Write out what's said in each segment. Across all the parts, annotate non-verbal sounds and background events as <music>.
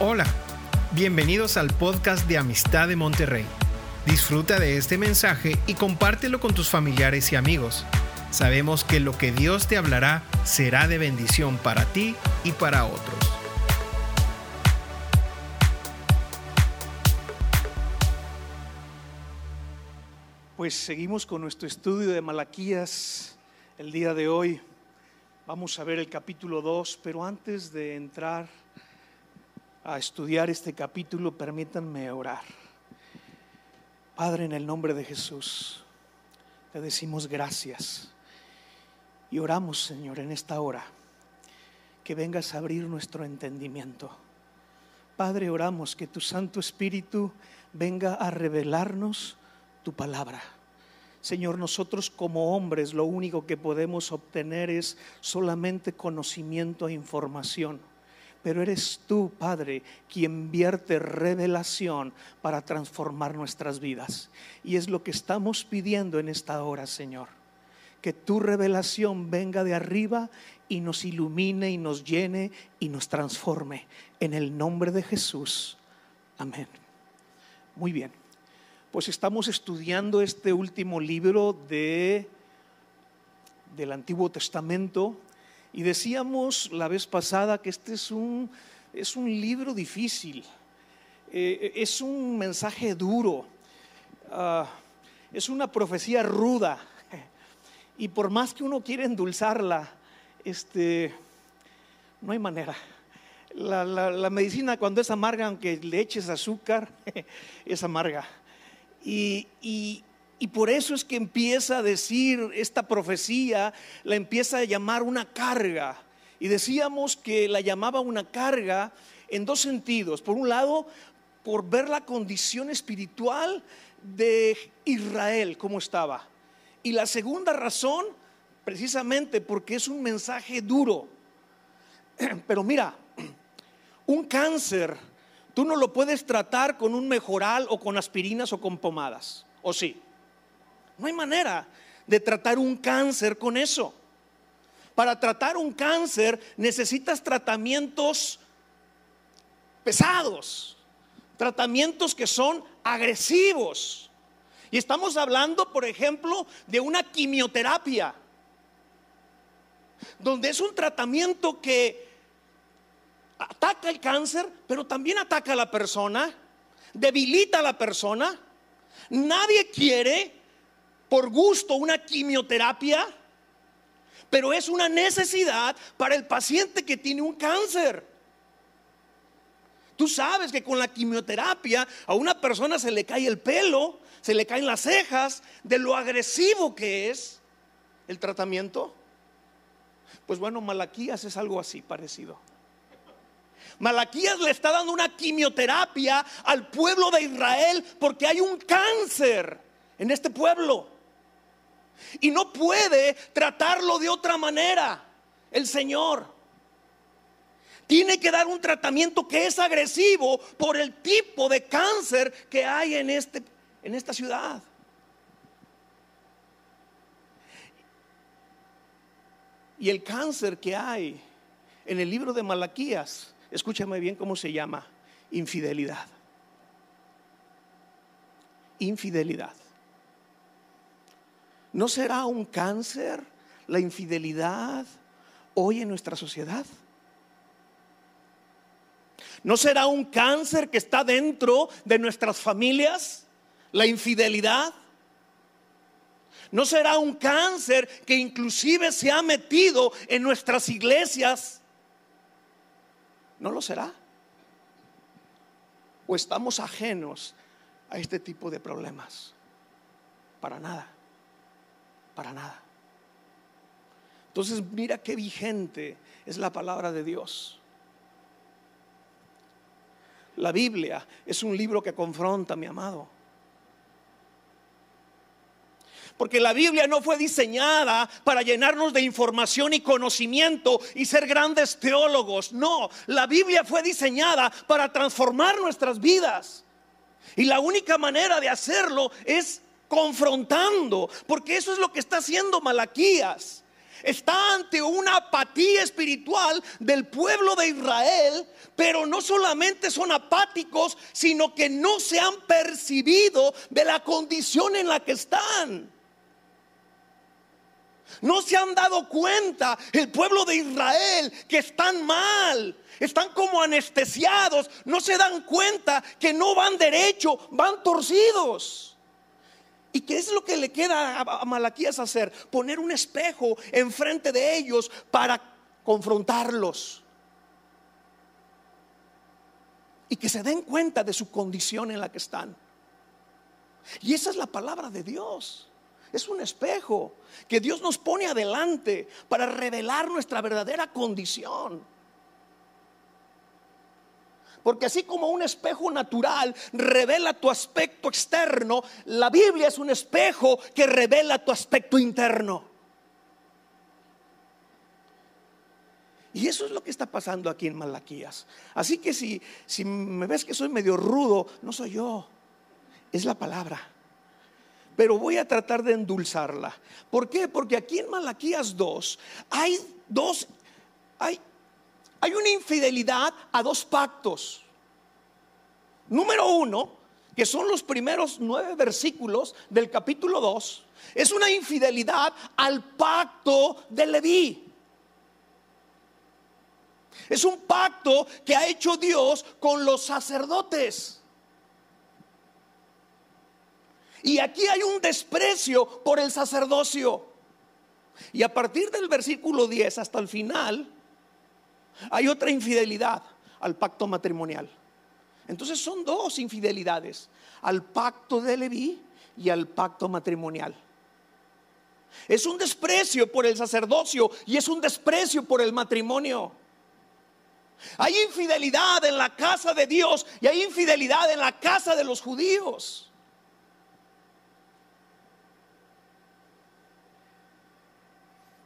Hola, bienvenidos al podcast de Amistad de Monterrey. Disfruta de este mensaje y compártelo con tus familiares y amigos. Sabemos que lo que Dios te hablará será de bendición para ti y para otros. Pues seguimos con nuestro estudio de Malaquías el día de hoy. Vamos a ver el capítulo 2, pero antes de entrar a estudiar este capítulo, permítanme orar. Padre, en el nombre de Jesús, te decimos gracias y oramos, Señor, en esta hora, que vengas a abrir nuestro entendimiento. Padre, oramos que tu Santo Espíritu venga a revelarnos tu palabra. Señor, nosotros como hombres lo único que podemos obtener es solamente conocimiento e información pero eres tú, Padre, quien vierte revelación para transformar nuestras vidas. Y es lo que estamos pidiendo en esta hora, Señor. Que tu revelación venga de arriba y nos ilumine y nos llene y nos transforme. En el nombre de Jesús. Amén. Muy bien. Pues estamos estudiando este último libro de, del Antiguo Testamento y decíamos la vez pasada que este es un, es un libro difícil, eh, es un mensaje duro, ah, es una profecía ruda. <laughs> Y por más que uno quiera endulzarla, este, no hay manera. La, medicina cuando es amarga, aunque le eches azúcar, <laughs> es amarga. Y, y por eso es que empieza a decir esta profecía, la empieza a llamar una carga. Y decíamos que la llamaba una carga en dos sentidos. Por un lado, por ver la condición espiritual de Israel, cómo estaba. Y la segunda razón, precisamente porque es un mensaje duro. <clears throat> Pero mira, <clears throat> un cáncer, tú no lo puedes tratar con un mejoral o con aspirinas o con pomadas, ¿o sí? No hay manera de tratar un cáncer con eso. Para tratar un cáncer necesitas tratamientos pesados, tratamientos que son agresivos. Y estamos hablando, por ejemplo, de una quimioterapia, donde es un tratamiento que ataca el cáncer, pero también ataca a la persona, debilita a la persona. Nadie quiere por gusto una quimioterapia, pero es una necesidad para el paciente que tiene un cáncer. Tú sabes que con la quimioterapia a una persona se le cae el pelo, se le caen las cejas, de lo agresivo que es el tratamiento. Pues bueno, Malaquías es algo así parecido. Malaquías le está dando una quimioterapia al pueblo de Israel porque hay un cáncer en este pueblo. Y no puede tratarlo de otra manera el Señor. Tiene que dar un tratamiento que es agresivo por el tipo de cáncer que hay en, este, en esta ciudad. Y el cáncer que hay en el libro de Malaquías, escúchame bien cómo se llama, infidelidad. Infidelidad. ¿No será un cáncer la infidelidad hoy en nuestra sociedad? ¿No será un cáncer que está dentro de nuestras familias? La infidelidad. ¿No será un cáncer que inclusive se ha metido en nuestras iglesias? ¿No lo será? ¿O estamos ajenos a este tipo de problemas? Para nada para nada. Entonces mira qué vigente es la palabra de Dios. La Biblia es un libro que confronta, mi amado. Porque la Biblia no fue diseñada para llenarnos de información y conocimiento y ser grandes teólogos. No, la Biblia fue diseñada para transformar nuestras vidas. Y la única manera de hacerlo es confrontando, porque eso es lo que está haciendo Malaquías. está ante una apatía espiritual del pueblo de Israel, pero no solamente son apáticos, sino que no se han percibido de la condición en la que están. No se han dado cuenta el pueblo de Israel que están mal, están como anestesiados, no se dan cuenta que no van derecho, van torcidos. ¿Y qué es lo que le queda a Malaquías hacer? Poner un espejo enfrente de ellos para confrontarlos. Y que se den cuenta de su condición en la que están. Y esa es la palabra de Dios. Es un espejo que Dios nos pone adelante para revelar nuestra verdadera condición. Porque así como un espejo natural revela tu aspecto externo, la Biblia es un espejo que revela tu aspecto interno. Y eso es lo que está pasando aquí en Malaquías. Así que si, si me ves que soy medio rudo, no soy yo, es la palabra. Pero voy a tratar de endulzarla. ¿Por qué? Porque aquí en Malaquías 2 hay dos, hay hay una infidelidad a dos pactos. Número uno, que son los primeros nueve versículos del capítulo 2, es una infidelidad al pacto de Leví. Es un pacto que ha hecho Dios con los sacerdotes. Y aquí hay un desprecio por el sacerdocio. Y a partir del versículo 10 hasta el final, hay otra infidelidad al pacto matrimonial. Entonces son dos infidelidades, al pacto de Leví y al pacto matrimonial. Es un desprecio por el sacerdocio y es un desprecio por el matrimonio. Hay infidelidad en la casa de Dios y hay infidelidad en la casa de los judíos.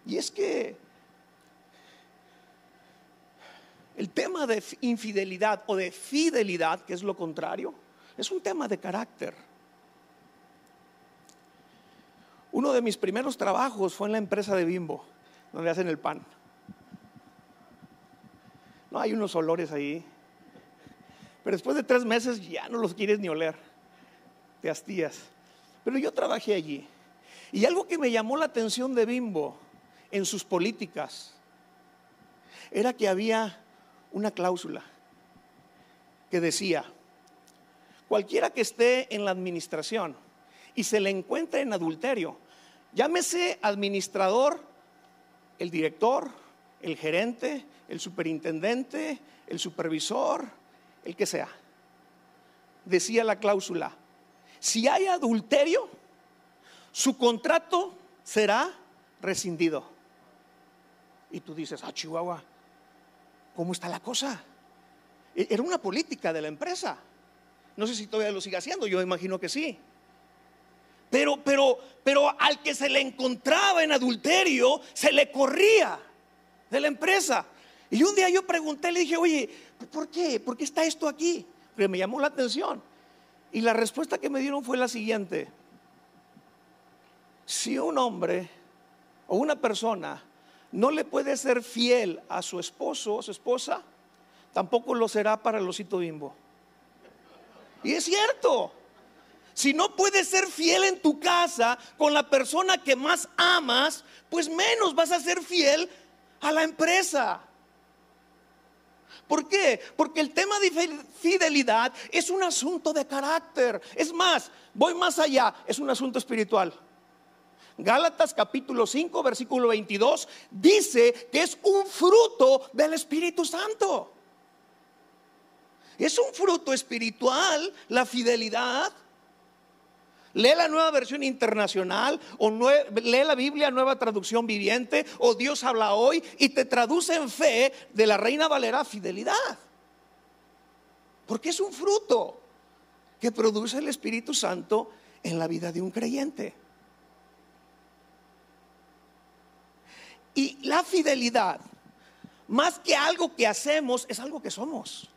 Y es que El tema de infidelidad o de fidelidad, que es lo contrario, es un tema de carácter. Uno de mis primeros trabajos fue en la empresa de Bimbo, donde hacen el pan. No hay unos olores ahí. Pero después de tres meses ya no los quieres ni oler. Te hastías. Pero yo trabajé allí. Y algo que me llamó la atención de Bimbo en sus políticas era que había una cláusula que decía, cualquiera que esté en la administración y se le encuentre en adulterio, llámese administrador, el director, el gerente, el superintendente, el supervisor, el que sea. Decía la cláusula, si hay adulterio, su contrato será rescindido. Y tú dices, ah, Chihuahua, ¿Cómo está la cosa? E-, era una política de la empresa. No sé si todavía lo sigue haciendo, yo imagino que sí. Pero, pero, pero al que se le encontraba en adulterio, se le corría de la empresa. Y un día yo pregunté, le dije, oye, ¿por qué? ¿Por qué está esto aquí? Porque me llamó la atención. Y la respuesta que me dieron fue la siguiente. Si un hombre o una persona no le puede ser fiel a su esposo o su esposa, tampoco lo será para el osito bimbo. Y es cierto. Si no puedes ser fiel en tu casa con la persona que más amas, pues menos vas a ser fiel a la empresa. ¿Por qué? Porque el tema de fidelidad es un asunto de carácter. Es más, voy más allá, es un asunto espiritual. Gálatas capítulo 5, versículo 22, dice que es un fruto del Espíritu Santo. Es un fruto espiritual la fidelidad. Lee la nueva versión internacional o lee la Biblia nueva traducción viviente o Dios habla hoy y te traduce en fe de la Reina Valera fidelidad. Porque es un fruto que produce el Espíritu Santo en la vida de un creyente. Y la fidelidad, más que algo que hacemos, es algo que somos.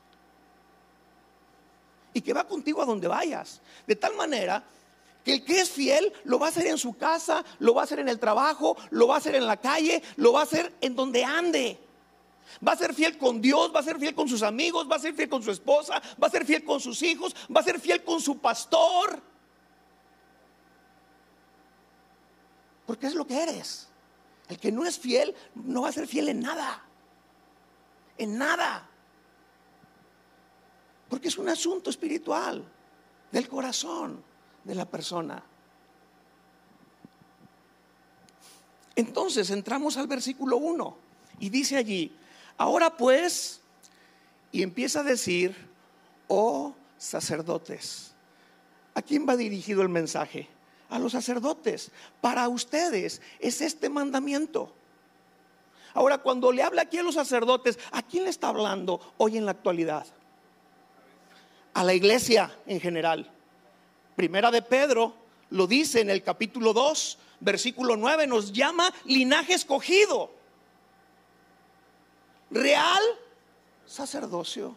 Y que va contigo a donde vayas. De tal manera que el que es fiel lo va a hacer en su casa, lo va a hacer en el trabajo, lo va a hacer en la calle, lo va a hacer en donde ande. Va a ser fiel con Dios, va a ser fiel con sus amigos, va a ser fiel con su esposa, va a ser fiel con sus hijos, va a ser fiel con su pastor. Porque es lo que eres. El que no es fiel no va a ser fiel en nada. En nada. Porque es un asunto espiritual del corazón de la persona. Entonces entramos al versículo 1 y dice allí, ahora pues, y empieza a decir, oh sacerdotes, ¿a quién va dirigido el mensaje? A los sacerdotes. Para ustedes es este mandamiento. Ahora, cuando le habla aquí a los sacerdotes, ¿a quién le está hablando hoy en la actualidad? A la iglesia en general. Primera de Pedro lo dice en el capítulo 2, versículo 9, nos llama linaje escogido. Real sacerdocio.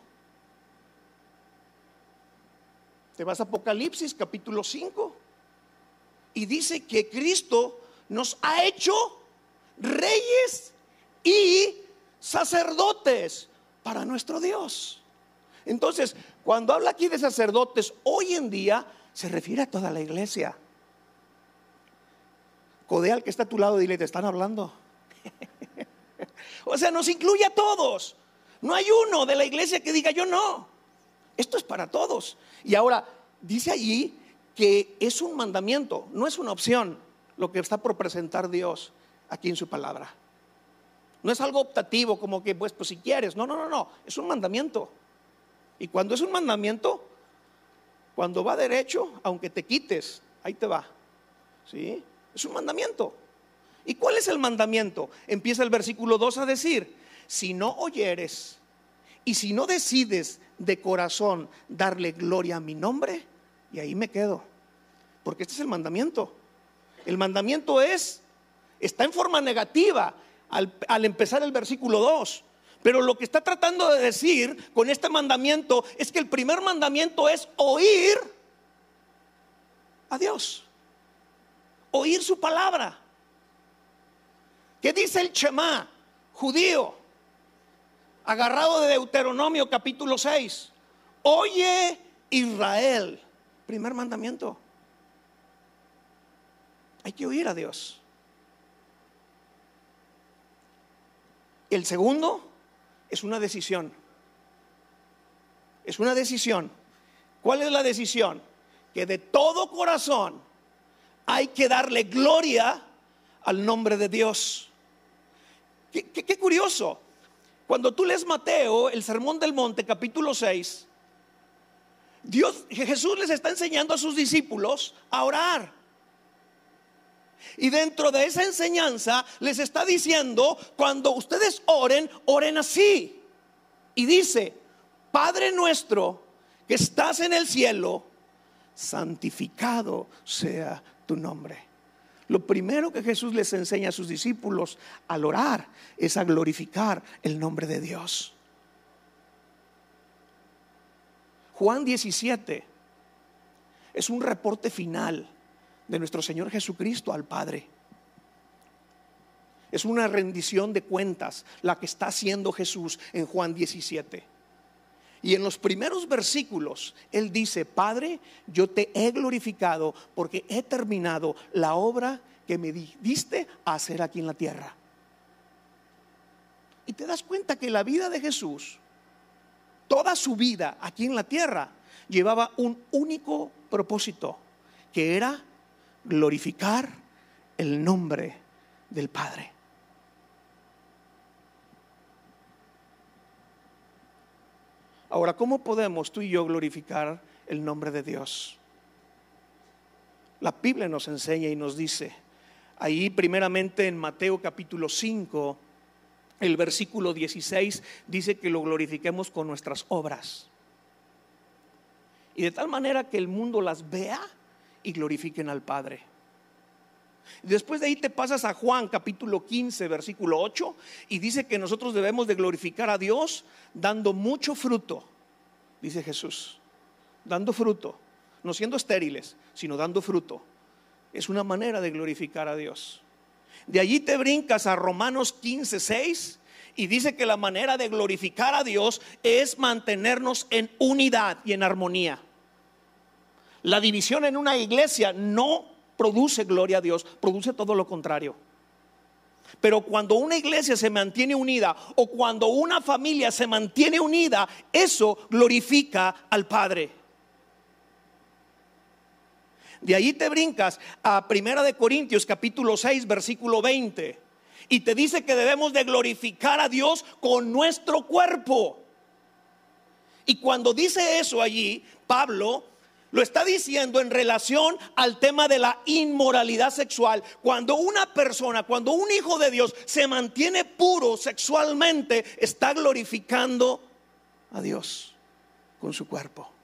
Te vas a Apocalipsis capítulo 5 y dice que Cristo nos ha hecho reyes y sacerdotes para nuestro Dios. Entonces, cuando habla aquí de sacerdotes, hoy en día se refiere a toda la iglesia. Codeal que está a tu lado, dile, te están hablando. <laughs> o sea, nos incluye a todos. No hay uno de la iglesia que diga yo no. Esto es para todos. Y ahora, dice allí que es un mandamiento, no es una opción lo que está por presentar Dios aquí en su palabra. No es algo optativo como que, pues, pues si quieres. No, no, no, no. Es un mandamiento. Y cuando es un mandamiento, cuando va derecho, aunque te quites, ahí te va. ¿Sí? Es un mandamiento. ¿Y cuál es el mandamiento? Empieza el versículo 2 a decir, si no oyeres y si no decides de corazón darle gloria a mi nombre, y ahí me quedo. Porque este es el mandamiento. El mandamiento es, está en forma negativa al, al empezar el versículo 2. Pero lo que está tratando de decir con este mandamiento es que el primer mandamiento es oír a Dios. Oír su palabra. ¿Qué dice el Shema judío? Agarrado de Deuteronomio capítulo 6. Oye Israel. Primer mandamiento. Hay que oír a Dios. El segundo es una decisión. Es una decisión. ¿Cuál es la decisión? Que de todo corazón hay que darle gloria al nombre de Dios. Qué, curioso. Cuando tú lees Mateo, el Sermón del Monte, capítulo 6, Dios, Jesús les está enseñando a sus discípulos a orar. Y dentro de esa enseñanza les está diciendo, cuando ustedes oren, oren así. Y dice, Padre nuestro que estás en el cielo, santificado sea tu nombre. Lo primero que Jesús les enseña a sus discípulos al orar es a glorificar el nombre de Dios. Juan 17 es un reporte final de nuestro Señor Jesucristo al Padre. Es una rendición de cuentas la que está haciendo Jesús en Juan 17. Y en los primeros versículos, Él dice, Padre, yo te he glorificado porque he terminado la obra que me diste a hacer aquí en la tierra. Y te das cuenta que la vida de Jesús, toda su vida aquí en la tierra, llevaba un único propósito, que era glorificar el nombre del Padre. Ahora, ¿cómo podemos tú y yo glorificar el nombre de Dios? La Biblia nos enseña y nos dice, ahí primeramente en Mateo capítulo 5, el versículo 16 dice que lo glorifiquemos con nuestras obras. Y de tal manera que el mundo las vea y glorifiquen al Padre. Después de ahí te pasas a Juan capítulo 15, versículo 8, y dice que nosotros debemos de glorificar a Dios dando mucho fruto, dice Jesús, dando fruto. no siendo estériles, sino dando fruto. Es una manera de glorificar a Dios. De allí te brincas a Romanos 15, 6 y dice que la manera de glorificar a Dios es mantenernos en unidad y en armonía. La división en una iglesia no produce gloria a Dios, produce todo lo contrario. Pero cuando una iglesia se mantiene unida o cuando una familia se mantiene unida, eso glorifica al Padre. De ahí te brincas a Primera de Corintios capítulo 6 versículo 20 y te dice que debemos de glorificar a Dios con nuestro cuerpo. Y cuando dice eso allí, Pablo lo está diciendo en relación al tema de la inmoralidad sexual. Cuando una persona, cuando un hijo de Dios se mantiene puro sexualmente, está glorificando a Dios con su cuerpo.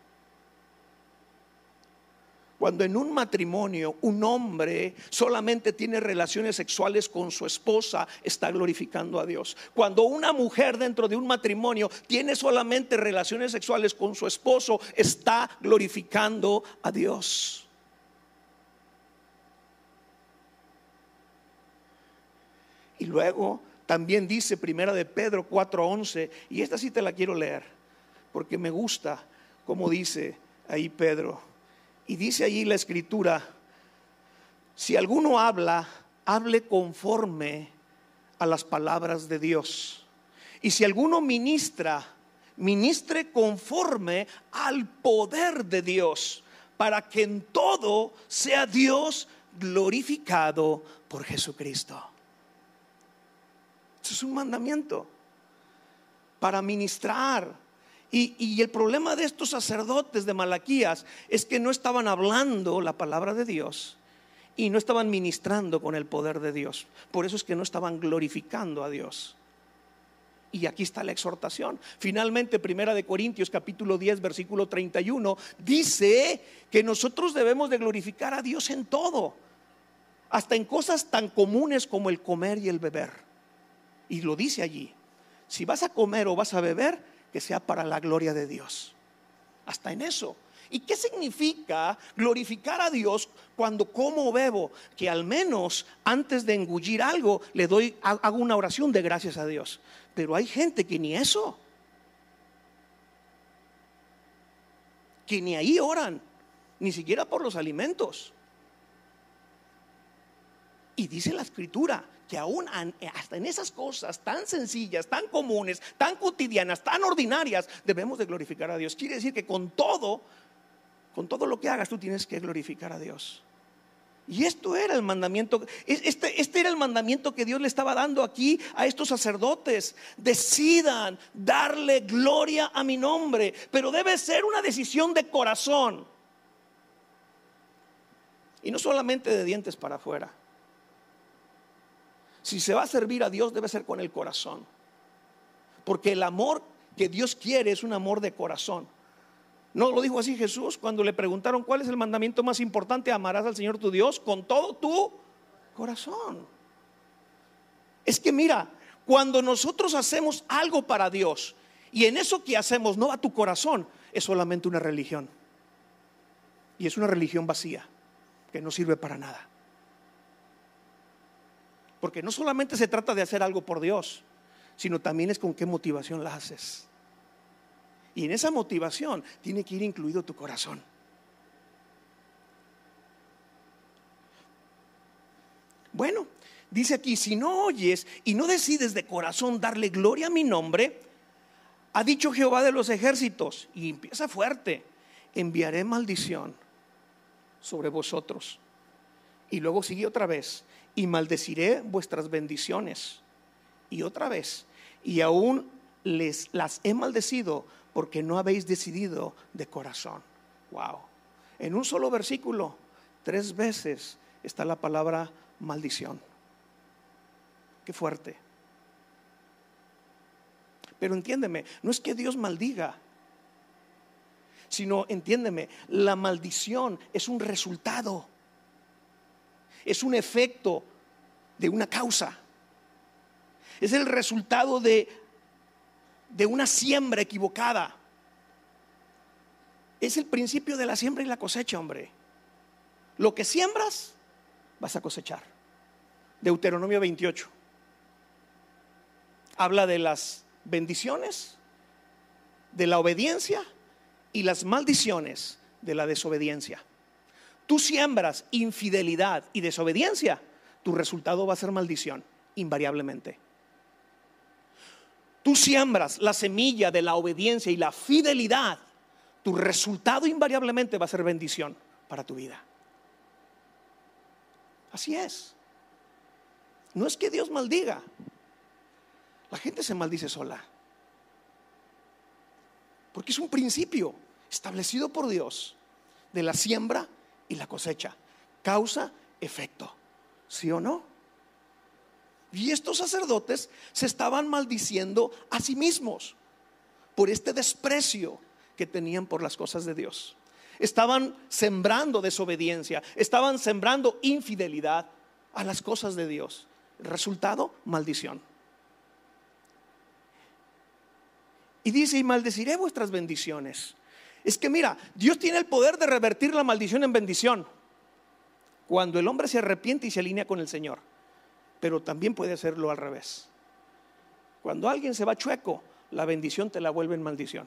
Cuando en un matrimonio un hombre solamente tiene relaciones sexuales con su esposa, está glorificando a Dios. Cuando una mujer dentro de un matrimonio tiene solamente relaciones sexuales con su esposo, está glorificando a Dios. Y luego también dice Primera de Pedro 4:11, y esta sí te la quiero leer, porque me gusta como dice ahí Pedro. Y dice allí la escritura, si alguno habla, hable conforme a las palabras de Dios. Y si alguno ministra, ministre conforme al poder de Dios, para que en todo sea Dios glorificado por Jesucristo. Eso es un mandamiento para ministrar y, el problema de estos sacerdotes de Malaquías es que no estaban hablando la palabra de Dios y no estaban ministrando con el poder de Dios. Por eso es que no estaban glorificando a Dios. Y aquí está la exhortación. Finalmente, Primera de Corintios capítulo 10, versículo 31, dice que nosotros debemos de glorificar a Dios en todo, hasta en cosas tan comunes como el comer y el beber. Y lo dice allí. Si vas a comer o vas a beber, que sea para la gloria de Dios. Hasta en eso. ¿Y qué significa glorificar a Dios cuando como bebo? Que al menos antes de engullir algo le doy, hago una oración de gracias a Dios. Pero hay gente que ni eso. Que ni ahí oran, ni siquiera por los alimentos. Y dice la escritura que aún hasta en esas cosas tan sencillas, tan comunes, tan cotidianas, tan ordinarias, debemos de glorificar a Dios. Quiere decir que con todo, con todo lo que hagas, tú tienes que glorificar a Dios. Y esto era el mandamiento, este, este era el mandamiento que Dios le estaba dando aquí a estos sacerdotes. Decidan darle gloria a mi nombre, pero debe ser una decisión de corazón. Y no solamente de dientes para afuera. Si se va a servir a Dios debe ser con el corazón. Porque el amor que Dios quiere es un amor de corazón. ¿No lo dijo así Jesús cuando le preguntaron cuál es el mandamiento más importante? Amarás al Señor tu Dios con todo tu corazón. Es que mira, cuando nosotros hacemos algo para Dios y en eso que hacemos no va tu corazón, es solamente una religión. Y es una religión vacía, que no sirve para nada. Porque no solamente se trata de hacer algo por Dios, sino también es con qué motivación la haces. Y en esa motivación tiene que ir incluido tu corazón. Bueno, dice aquí, si no oyes y no decides de corazón darle gloria a mi nombre, ha dicho Jehová de los ejércitos, y empieza fuerte, enviaré maldición sobre vosotros. Y luego sigue otra vez, y maldeciré vuestras bendiciones. Y otra vez, y aún les las he maldecido porque no habéis decidido de corazón. Wow. En un solo versículo, tres veces está la palabra maldición. Qué fuerte. Pero entiéndeme, no es que Dios maldiga, sino entiéndeme, la maldición es un resultado es un efecto de una causa. Es el resultado de, de una siembra equivocada. es el principio de la siembra y la cosecha, hombre. Lo que siembras, vas a cosechar. Deuteronomio 28. Habla de las bendiciones, de la obediencia y las maldiciones de la desobediencia. Tú siembras infidelidad y desobediencia, tu resultado va a ser maldición, invariablemente. Tú siembras la semilla de la obediencia y la fidelidad, tu resultado invariablemente va a ser bendición para tu vida. Así es. No es que Dios maldiga. La gente se maldice sola. Porque es un principio establecido por Dios de la siembra y la cosecha. Causa, efecto. ¿Sí o no? Y estos sacerdotes se estaban maldiciendo a sí mismos por este desprecio que tenían por las cosas de Dios. Estaban sembrando desobediencia, estaban sembrando infidelidad a las cosas de Dios. resultado, maldición. Y dice, y maldeciré vuestras bendiciones. Es que mira, Dios tiene el poder de revertir la maldición en bendición. Cuando el hombre se arrepiente y se alinea con el Señor. Pero también puede hacerlo al revés. Cuando alguien se va chueco, la bendición te la vuelve en maldición.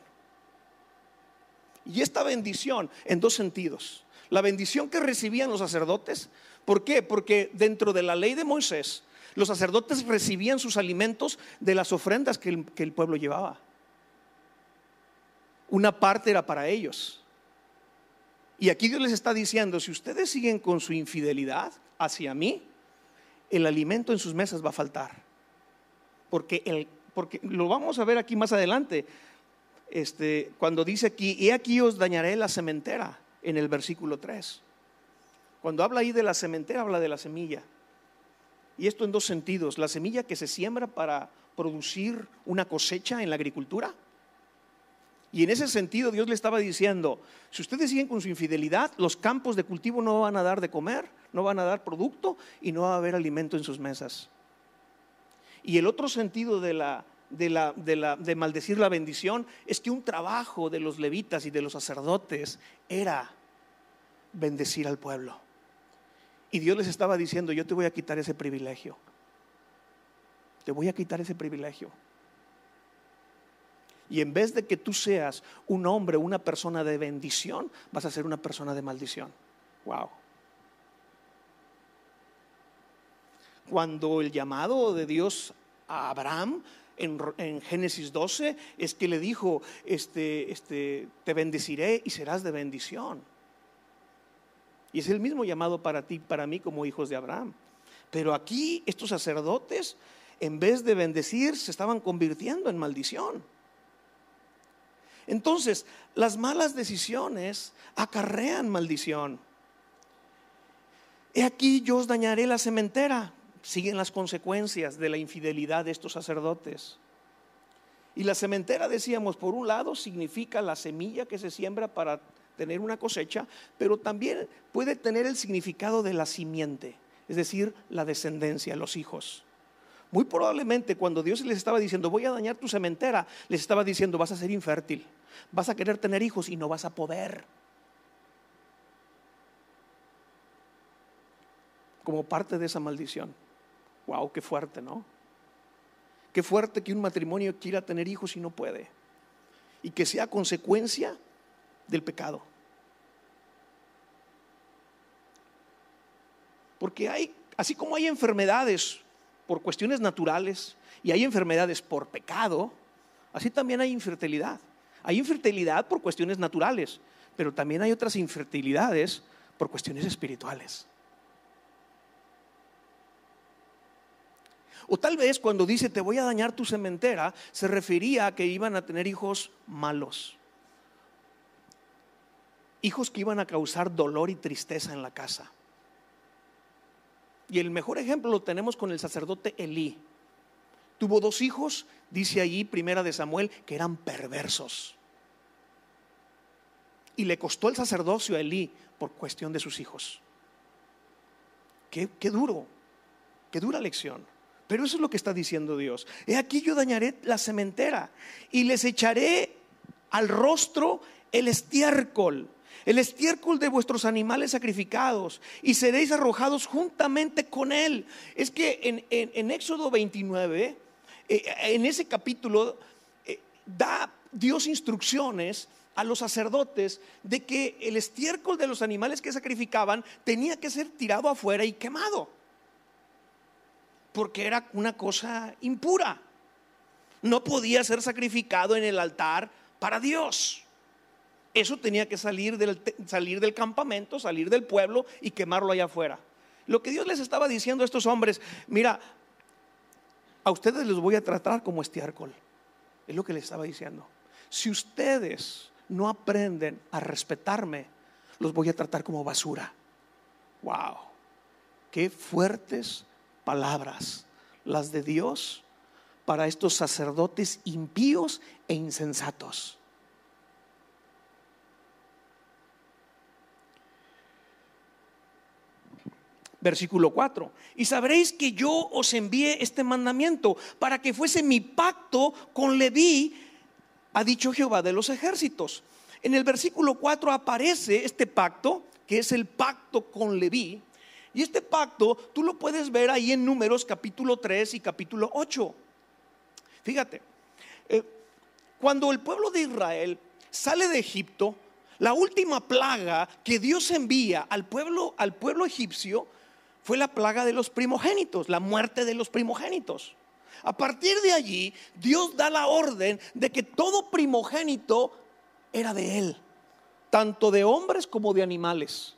Y esta bendición en dos sentidos. La bendición que recibían los sacerdotes. ¿Por qué? Porque dentro de la ley de Moisés, los sacerdotes recibían sus alimentos de las ofrendas que el, que el pueblo llevaba. Una parte era para ellos. Y aquí Dios les está diciendo, si ustedes siguen con su infidelidad hacia mí, el alimento en sus mesas va a faltar. Porque, el, porque lo vamos a ver aquí más adelante. Este, cuando dice aquí, y aquí os dañaré la cementera, en el versículo 3. Cuando habla ahí de la cementera, habla de la semilla. Y esto en dos sentidos. La semilla que se siembra para producir una cosecha en la agricultura y en ese sentido Dios le estaba diciendo, si ustedes siguen con su infidelidad, los campos de cultivo no van a dar de comer, no van a dar producto y no va a haber alimento en sus mesas. Y el otro sentido de, la, de, de, maldecir la bendición es que un trabajo de los levitas y de los sacerdotes era bendecir al pueblo. Y Dios les estaba diciendo, yo te voy a quitar ese privilegio. Te voy a quitar ese privilegio. Y en vez de que tú seas un hombre, una persona de bendición, vas a ser una persona de maldición. Wow. Cuando el llamado de Dios a Abraham en, Génesis 12 es que le dijo, este, este, te bendeciré y serás de bendición. Y es el mismo llamado para ti, para mí como hijos de Abraham. Pero aquí estos sacerdotes, en vez de bendecir, se estaban convirtiendo en maldición. Entonces, las malas decisiones acarrean maldición. He aquí yo os dañaré la cementera. Siguen las consecuencias de la infidelidad de estos sacerdotes. Y la cementera, decíamos, por un lado significa la semilla que se siembra para tener una cosecha, pero también puede tener el significado de la simiente, es decir, la descendencia, los hijos. Muy probablemente cuando Dios les estaba diciendo, voy a dañar tu cementera, les estaba diciendo, vas a ser infértil, vas a querer tener hijos y no vas a poder. Como parte de esa maldición. Wow, qué fuerte, ¿no? Qué fuerte que un matrimonio quiera tener hijos y no puede. Y que sea consecuencia del pecado. Porque hay, así como hay enfermedades por cuestiones naturales y hay enfermedades por pecado, así también hay infertilidad. Hay infertilidad por cuestiones naturales, pero también hay otras infertilidades por cuestiones espirituales. O tal vez cuando dice te voy a dañar tu cementera, se refería a que iban a tener hijos malos. Hijos que iban a causar dolor y tristeza en la casa. Y el mejor ejemplo lo tenemos con el sacerdote Elí. Tuvo dos hijos, dice allí, primera de Samuel, que eran perversos. Y le costó el sacerdocio a Elí por cuestión de sus hijos. Qué, qué duro, qué dura lección. Pero eso es lo que está diciendo Dios. He aquí yo dañaré la cementera y les echaré al rostro el estiércol, el estiércol de vuestros animales sacrificados, y seréis arrojados juntamente con él. Es que en, Éxodo 29, eh, en ese capítulo, eh, da Dios instrucciones a los sacerdotes de que el estiércol de los animales que sacrificaban tenía que ser tirado afuera y quemado, porque era una cosa impura. No podía ser sacrificado en el altar para Dios. Eso tenía que salir del, salir del campamento, salir del pueblo y quemarlo allá afuera. Lo que Dios les estaba diciendo a estos hombres, mira, a ustedes les voy a tratar como estiércol. Es lo que les estaba diciendo. Si ustedes no aprenden a respetarme, los voy a tratar como basura. Wow, qué fuertes palabras las de Dios para estos sacerdotes impíos e insensatos. Versículo 4. Y sabréis que yo os envié este mandamiento para que fuese mi pacto con Leví, ha dicho Jehová de los ejércitos. En el versículo 4 aparece este pacto, que es el pacto con Leví. Y este pacto tú lo puedes ver ahí en números capítulo 3 y capítulo 8. Fíjate, eh, cuando el pueblo de Israel sale de Egipto, la última plaga que Dios envía al pueblo, al pueblo egipcio fue la plaga de los primogénitos, la muerte de los primogénitos. A partir de allí, Dios da la orden de que todo primogénito era de Él, tanto de hombres como de animales.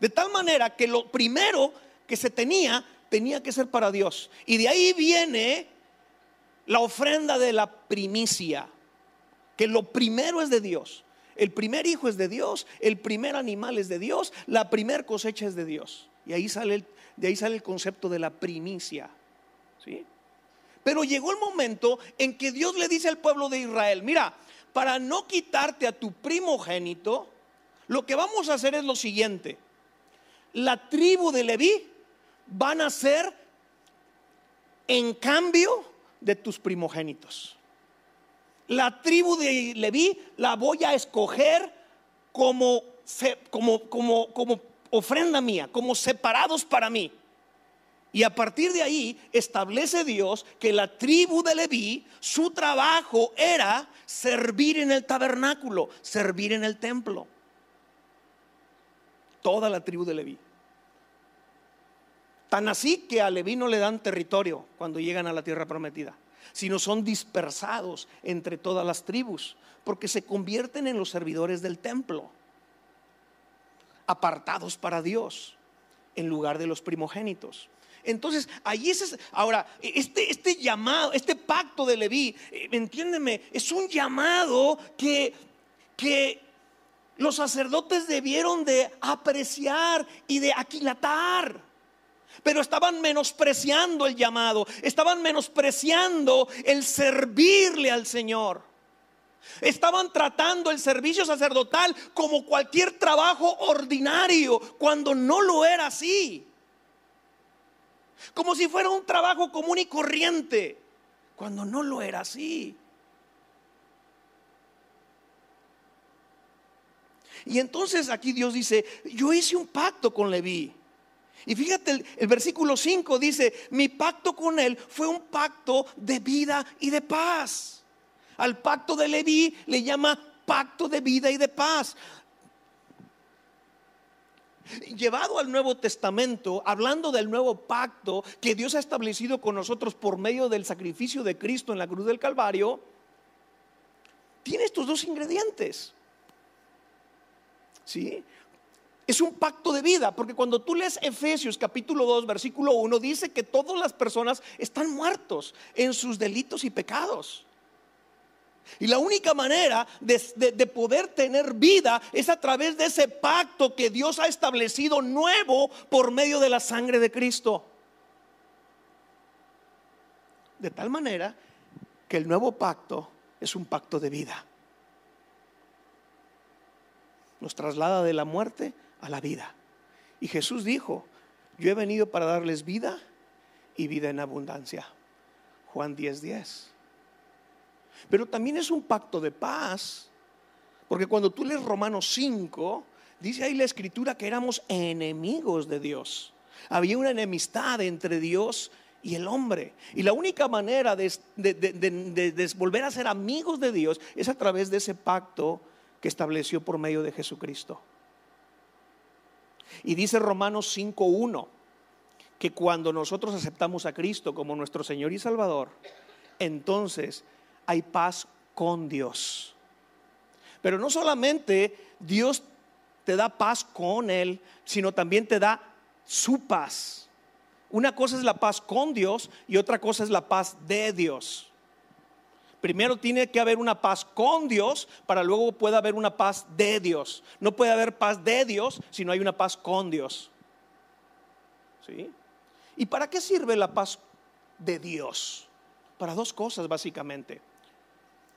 De tal manera que lo primero que se tenía tenía que ser para Dios. Y de ahí viene la ofrenda de la primicia, que lo primero es de Dios. El primer hijo es de Dios, el primer animal es de Dios, la primer cosecha es de Dios. Y ahí sale de ahí sale el concepto de la primicia. Pero llegó el momento en que Dios le dice al pueblo de Israel, mira, para no quitarte a tu primogénito, lo que vamos a hacer es lo siguiente. La tribu de Leví van a ser en cambio de tus primogénitos. La tribu de Leví la voy a escoger como, como, como, como ofrenda mía, como separados para mí. Y a partir de ahí establece Dios que la tribu de Leví, su trabajo era servir en el tabernáculo, servir en el templo. Toda la tribu de Leví. Tan así que a Leví no le dan territorio cuando llegan a la tierra prometida, sino son dispersados entre todas las tribus, porque se convierten en los servidores del templo, apartados para Dios, en lugar de los primogénitos. Entonces, allí es, ahora, este, este llamado, este pacto de Leví, eh, entiéndeme, es un llamado que, que los sacerdotes debieron de apreciar y de aquilatar. Pero estaban menospreciando el llamado, estaban menospreciando el servirle al Señor. Estaban tratando el servicio sacerdotal como cualquier trabajo ordinario, cuando no lo era así como si fuera un trabajo común y corriente, cuando no lo era así. Y entonces aquí Dios dice, yo hice un pacto con Leví. Y fíjate, el, versículo 5 dice, mi pacto con él fue un pacto de vida y de paz. Al pacto de Leví le llama pacto de vida y de paz llevado al Nuevo Testamento, hablando del nuevo pacto que Dios ha establecido con nosotros por medio del sacrificio de Cristo en la cruz del Calvario, tiene estos dos ingredientes. ¿Sí? Es un pacto de vida, porque cuando tú lees Efesios capítulo 2, versículo 1, dice que todas las personas están muertos en sus delitos y pecados. Y la única manera de, poder tener vida es a través de ese pacto que Dios ha establecido nuevo por medio de la sangre de Cristo. De tal manera que el nuevo pacto es un pacto de vida. Nos traslada de la muerte a la vida. Y Jesús dijo, yo he venido para darles vida y vida en abundancia. Juan 10:10. Pero también es un pacto de paz, Porque cuando tú lees Romanos 5, dice ahí la escritura que éramos enemigos de Dios. Había una enemistad entre Dios y el hombre. Y la única manera de, volver a ser amigos de Dios es a través de ese pacto que estableció por medio de Jesucristo. Y dice Romanos 5.1 que cuando nosotros aceptamos a Cristo como nuestro Señor y Salvador, entonces hay paz con Dios. Pero no solamente Dios te da paz con Él, sino también te da su paz. Una cosa es la paz con Dios y otra cosa es la paz de Dios. Primero tiene que haber una paz con Dios para luego pueda haber una paz de Dios. No puede haber paz de Dios si no hay una paz con Dios. ¿Sí? ¿Y para qué sirve la paz de Dios? Para dos cosas básicamente.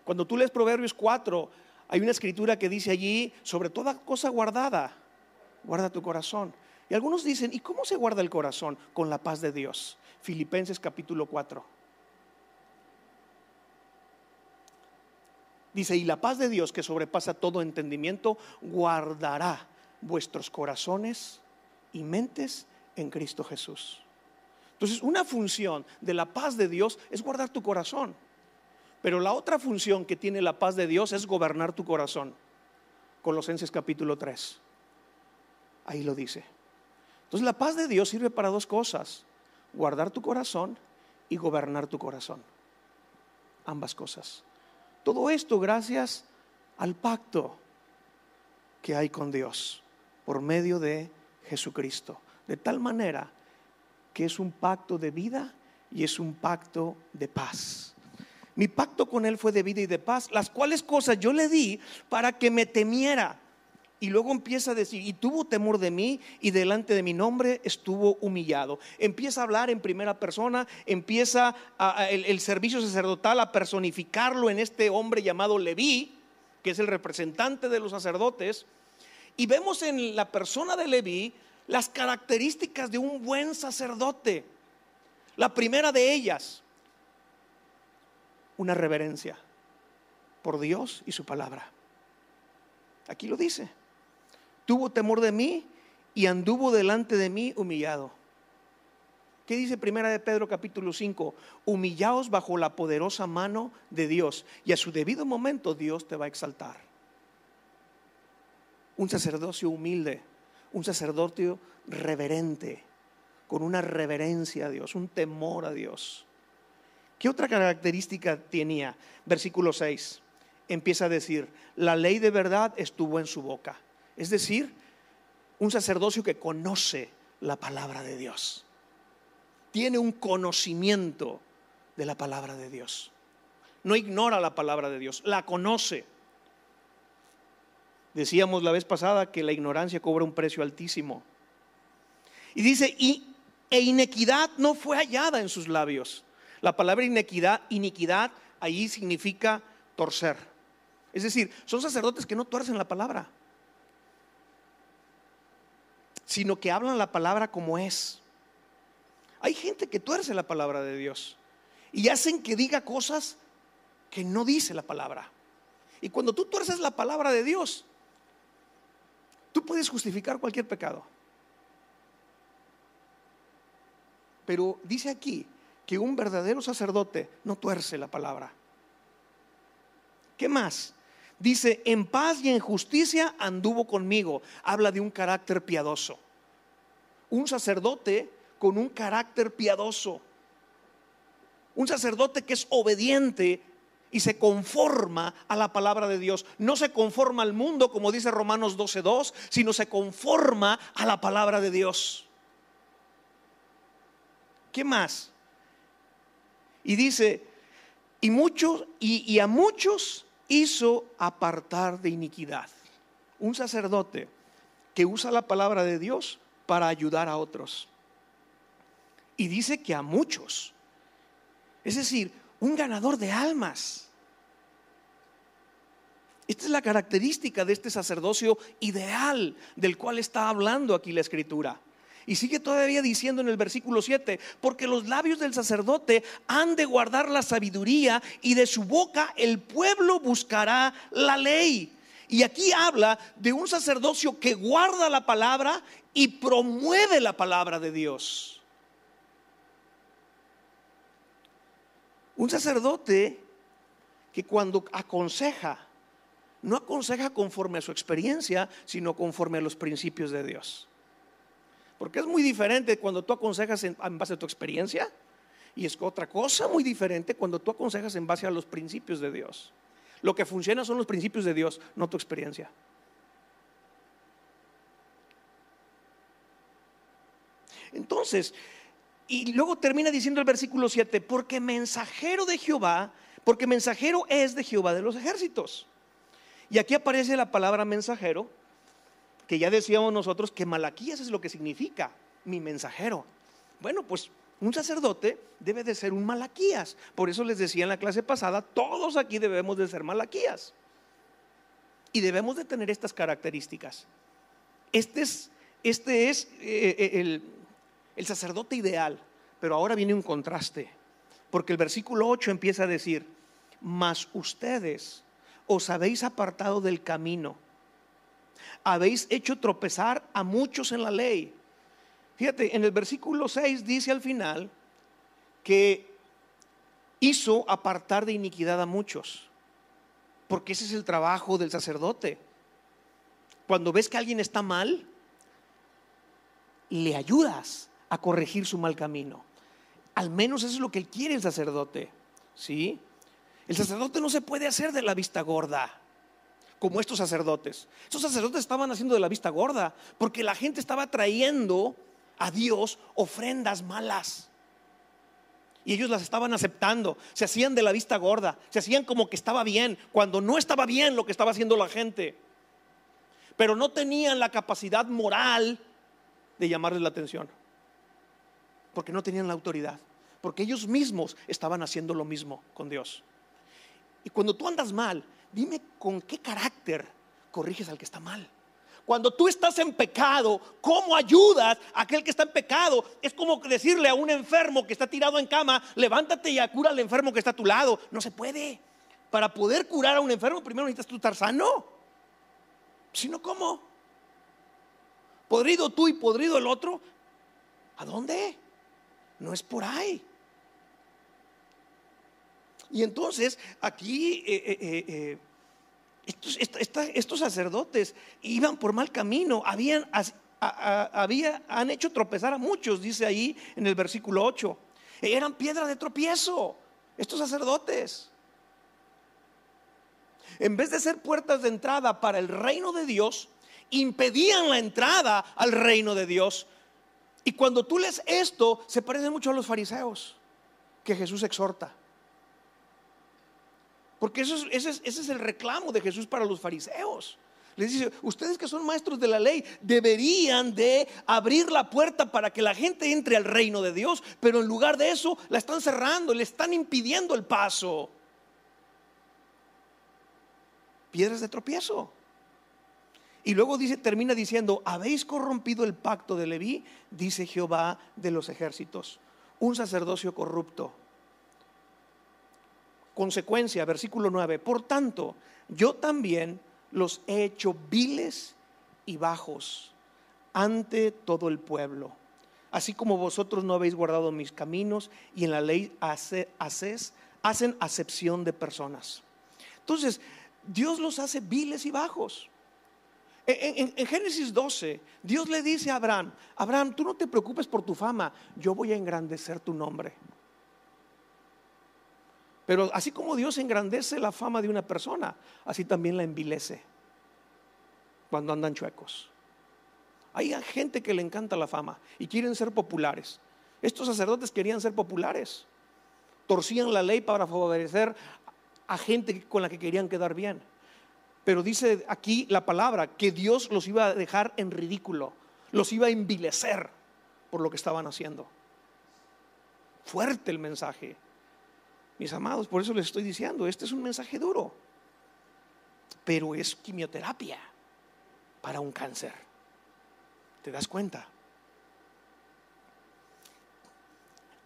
Cuando tú lees Proverbios 4, hay una escritura que dice allí, sobre toda cosa guardada, guarda tu corazón. Y algunos dicen, ¿y cómo se guarda el corazón? Con la paz de Dios. Filipenses capítulo 4. Dice, y la paz de Dios que sobrepasa todo entendimiento, guardará vuestros corazones y mentes en Cristo Jesús. Entonces, una función de la paz de Dios es guardar tu corazón. Pero la otra función que tiene la paz de Dios es gobernar tu corazón. Colosenses capítulo 3. Ahí lo dice. Entonces la paz de Dios sirve para dos cosas, guardar tu corazón y gobernar tu corazón. Ambas cosas. Todo esto gracias al pacto que hay con Dios por medio de Jesucristo. De tal manera que es un pacto de vida y es un pacto de paz. Mi pacto con Él fue de vida y de paz, las cuales cosas yo le di para que me temiera y luego empieza a decir, y tuvo temor de mí y delante de mi nombre estuvo humillado. Empieza a hablar en primera persona, empieza el, servicio sacerdotal a personificarlo en este hombre llamado Leví, que es el representante de los sacerdotes. Y vemos en la persona de Leví las características de un buen sacerdote. La primera de ellas, una reverencia por Dios y su palabra. Aquí lo dice tuvo temor de mí y anduvo delante de mí humillado. ¿Qué dice Primera de Pedro capítulo 5? Humillaos bajo la poderosa mano de Dios y a su debido momento Dios te va a exaltar. Un sacerdocio humilde, un sacerdocio reverente, con una reverencia a Dios, un temor a Dios. ¿Qué otra característica tenía? Versículo 6 empieza a decir, la ley de verdad estuvo en su boca es decir, un sacerdocio que conoce la palabra de Dios. Tiene un conocimiento de la palabra de Dios. No ignora la palabra de Dios, la conoce. Decíamos la vez pasada que la ignorancia cobra un precio altísimo. Y dice, y, e inequidad no fue hallada en sus labios. La palabra iniquidad, ahí significa torcer. Es decir, son sacerdotes que no tuercen la palabra sino que hablan la palabra como es. Hay gente que tuerce la palabra de Dios y hacen que diga cosas que no dice la palabra. Y cuando tú tuerces la palabra de Dios, tú puedes justificar cualquier pecado. Pero dice aquí que un verdadero sacerdote no tuerce la palabra. ¿Qué más? Dice, en paz y en justicia anduvo conmigo. Habla de un carácter piadoso. Un sacerdote con un carácter piadoso. Un sacerdote que es obediente y se conforma a la palabra de Dios. No se conforma al mundo, como dice Romanos 12.2, sino se conforma a la palabra de Dios. ¿Qué más? Y dice, y muchos, y, a muchos hizo apartar de iniquidad. Un sacerdote que usa la palabra de Dios para ayudar a otros. Y dice que a muchos. Es decir, un ganador de almas. Esta es la característica de este sacerdocio ideal del cual está hablando aquí la escritura. Y sigue todavía diciendo en el versículo 7, porque los labios del sacerdote han de guardar la sabiduría y de su boca el pueblo buscará la ley. Y aquí habla de un sacerdocio que guarda la palabra y promueve la palabra de Dios. Un sacerdote que cuando aconseja, no aconseja conforme a su experiencia, sino conforme a los principios de Dios. Porque es muy diferente cuando tú aconsejas en, base a tu experiencia y es otra cosa muy diferente cuando tú aconsejas en base a los principios de Dios. Lo que funciona son los principios de Dios, no tu experiencia. Entonces, y luego termina diciendo el versículo 7, porque mensajero de Jehová, porque mensajero es de Jehová de los ejércitos. Y aquí aparece la palabra mensajero, que ya decíamos nosotros que Malaquías es lo que significa, mi mensajero. Bueno, pues un sacerdote debe de ser un Malaquías. Por eso les decía en la clase pasada, todos aquí debemos de ser Malaquías. Y debemos de tener estas características. Este es, este es eh, eh, el, el sacerdote ideal. Pero ahora viene un contraste. Porque el versículo 8 empieza a decir, mas ustedes os habéis apartado del camino, habéis hecho tropezar a muchos en la ley. Fíjate, en el versículo 6 dice al final que hizo apartar de iniquidad a muchos, porque ese es el trabajo del sacerdote. Cuando ves que alguien está mal, le ayudas a corregir su mal camino. Al menos eso es lo que quiere el sacerdote. ¿Sí? El sacerdote no se puede hacer de la vista gorda, como estos sacerdotes. Estos sacerdotes estaban haciendo de la vista gorda, porque la gente estaba trayendo a Dios ofrendas malas. Y ellos las estaban aceptando, se hacían de la vista gorda, se hacían como que estaba bien, cuando no estaba bien lo que estaba haciendo la gente. Pero no tenían la capacidad moral de llamarles la atención, porque no tenían la autoridad, porque ellos mismos estaban haciendo lo mismo con Dios. Y cuando tú andas mal, dime con qué carácter corriges al que está mal. Cuando tú estás en pecado, ¿cómo ayudas a aquel que está en pecado? Es como decirle a un enfermo que está tirado en cama, levántate y cura al enfermo que está a tu lado. No se puede. Para poder curar a un enfermo, primero necesitas tú estar sano. Si no, ¿cómo? Podrido tú y podrido el otro. ¿A dónde? No es por ahí. Y entonces aquí eh, eh, eh, estos, sacerdotes iban por mal camino, habían, han hecho tropezar a muchos, dice ahí en el versículo 8. Eran piedra de tropiezo, estos sacerdotes. En vez de ser puertas de entrada para el reino de Dios, impedían la entrada al reino de Dios. Y cuando tú lees esto, se parece mucho a los fariseos que Jesús exhorta. Porque ese, es, el reclamo de Jesús para los fariseos. Les dice, ustedes que son maestros de la ley deberían de abrir la puerta para que la gente entre al reino de Dios, pero en lugar de eso la están cerrando, le están impidiendo el paso. Piedras de tropiezo. Y luego dice, termina diciendo, habéis corrompido el pacto de Leví, dice Jehová de los ejércitos. Un sacerdocio corrupto Consecuencia, versículo 9. Por tanto, yo también los he hecho viles y bajos ante todo el pueblo. Así como vosotros no habéis guardado mis caminos y en la ley hacen acepción de personas. Entonces, Dios los hace viles y bajos. En, en, Génesis 12, Dios le dice a Abraham, Abraham, tú no te preocupes por tu fama, yo voy a engrandecer tu nombre. Pero así como Dios engrandece la fama de una persona, así también la envilece cuando andan chuecos. Hay gente que le encanta la fama y quieren ser populares. Estos sacerdotes querían ser populares. Torcían la ley para favorecer a gente con la que querían quedar bien. Pero dice aquí la palabra que Dios los iba a dejar en ridículo, los iba a envilecer por lo que estaban haciendo. Fuerte el mensaje. Mis amados, por eso les estoy diciendo, este es un mensaje duro, pero es quimioterapia para un cáncer. ¿Te das cuenta?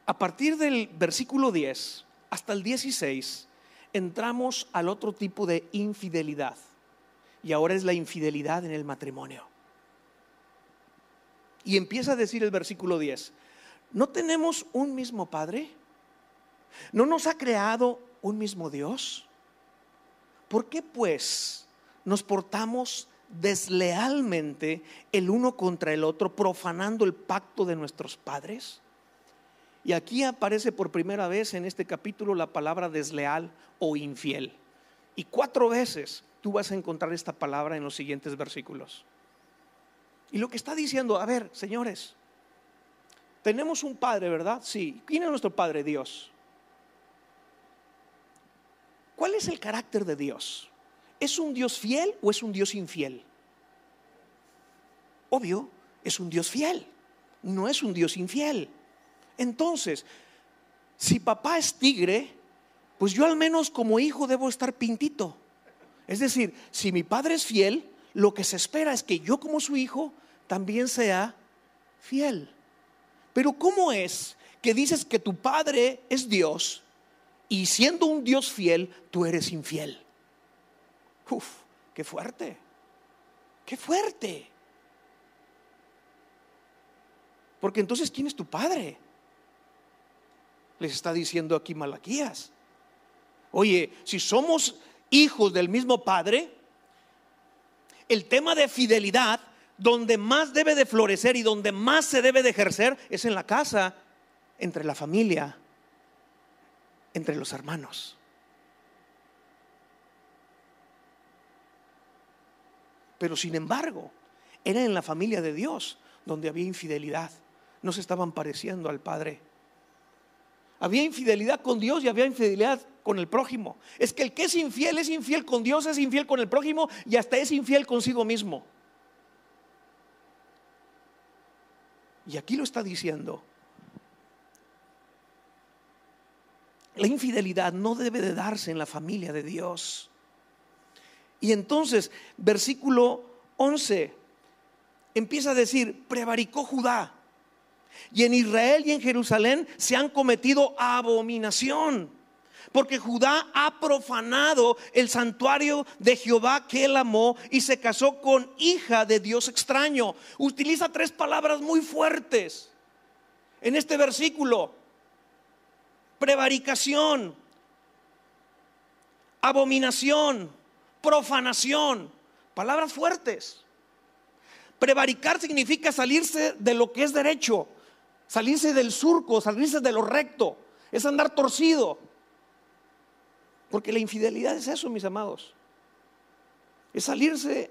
A partir del versículo 10 hasta el 16 entramos al otro tipo de infidelidad. y ahora es la infidelidad en el matrimonio. Y empieza a decir el versículo 10, ¿no tenemos un mismo Padre? ¿No nos ha creado un mismo Dios? ¿Por qué pues nos portamos deslealmente el uno contra el otro, profanando el pacto de nuestros padres? Y aquí aparece por primera vez en este capítulo la palabra desleal o infiel. Y cuatro veces tú vas a encontrar esta palabra en los siguientes versículos. Y lo que está diciendo, a ver, señores, tenemos un padre, ¿verdad? Sí. ¿Quién es nuestro padre? Dios. ¿Cuál es el carácter de Dios? ¿Es un Dios fiel o es un Dios infiel? Obvio, es un Dios fiel, no es un Dios infiel. Entonces, si papá es tigre, pues yo al menos como hijo debo estar pintito. Es decir, si mi padre es fiel, lo que se espera es que yo como su hijo también sea fiel. Pero ¿cómo es que dices que tu padre es Dios y siendo un Dios fiel, tú eres infiel. Uf, qué fuerte, qué fuerte. Porque entonces, ¿quién es tu padre? Les está diciendo aquí Malaquías. Oye, si somos hijos del mismo padre, el tema de fidelidad, donde más debe de florecer y donde más se debe de ejercer, es en la casa, entre la familia, entre los hermanos. Pero sin embargo, era en la familia de Dios donde había infidelidad. No se estaban pareciendo al Padre. Había infidelidad con Dios y había infidelidad con el prójimo. Es que el que es infiel es infiel con Dios, es infiel con el prójimo y hasta es infiel consigo mismo. Y aquí lo está diciendo. La infidelidad no debe de darse en la familia de Dios. Y entonces, versículo 11, empieza a decir, prevaricó Judá. Y en Israel y en Jerusalén se han cometido abominación. Porque Judá ha profanado el santuario de Jehová que él amó y se casó con hija de Dios extraño. Utiliza tres palabras muy fuertes en este versículo prevaricación, abominación, profanación. Palabras fuertes. Prevaricar significa salirse de lo que es derecho, salirse del surco, salirse de lo recto, es andar torcido. Porque la infidelidad es eso, mis amados. Es salirse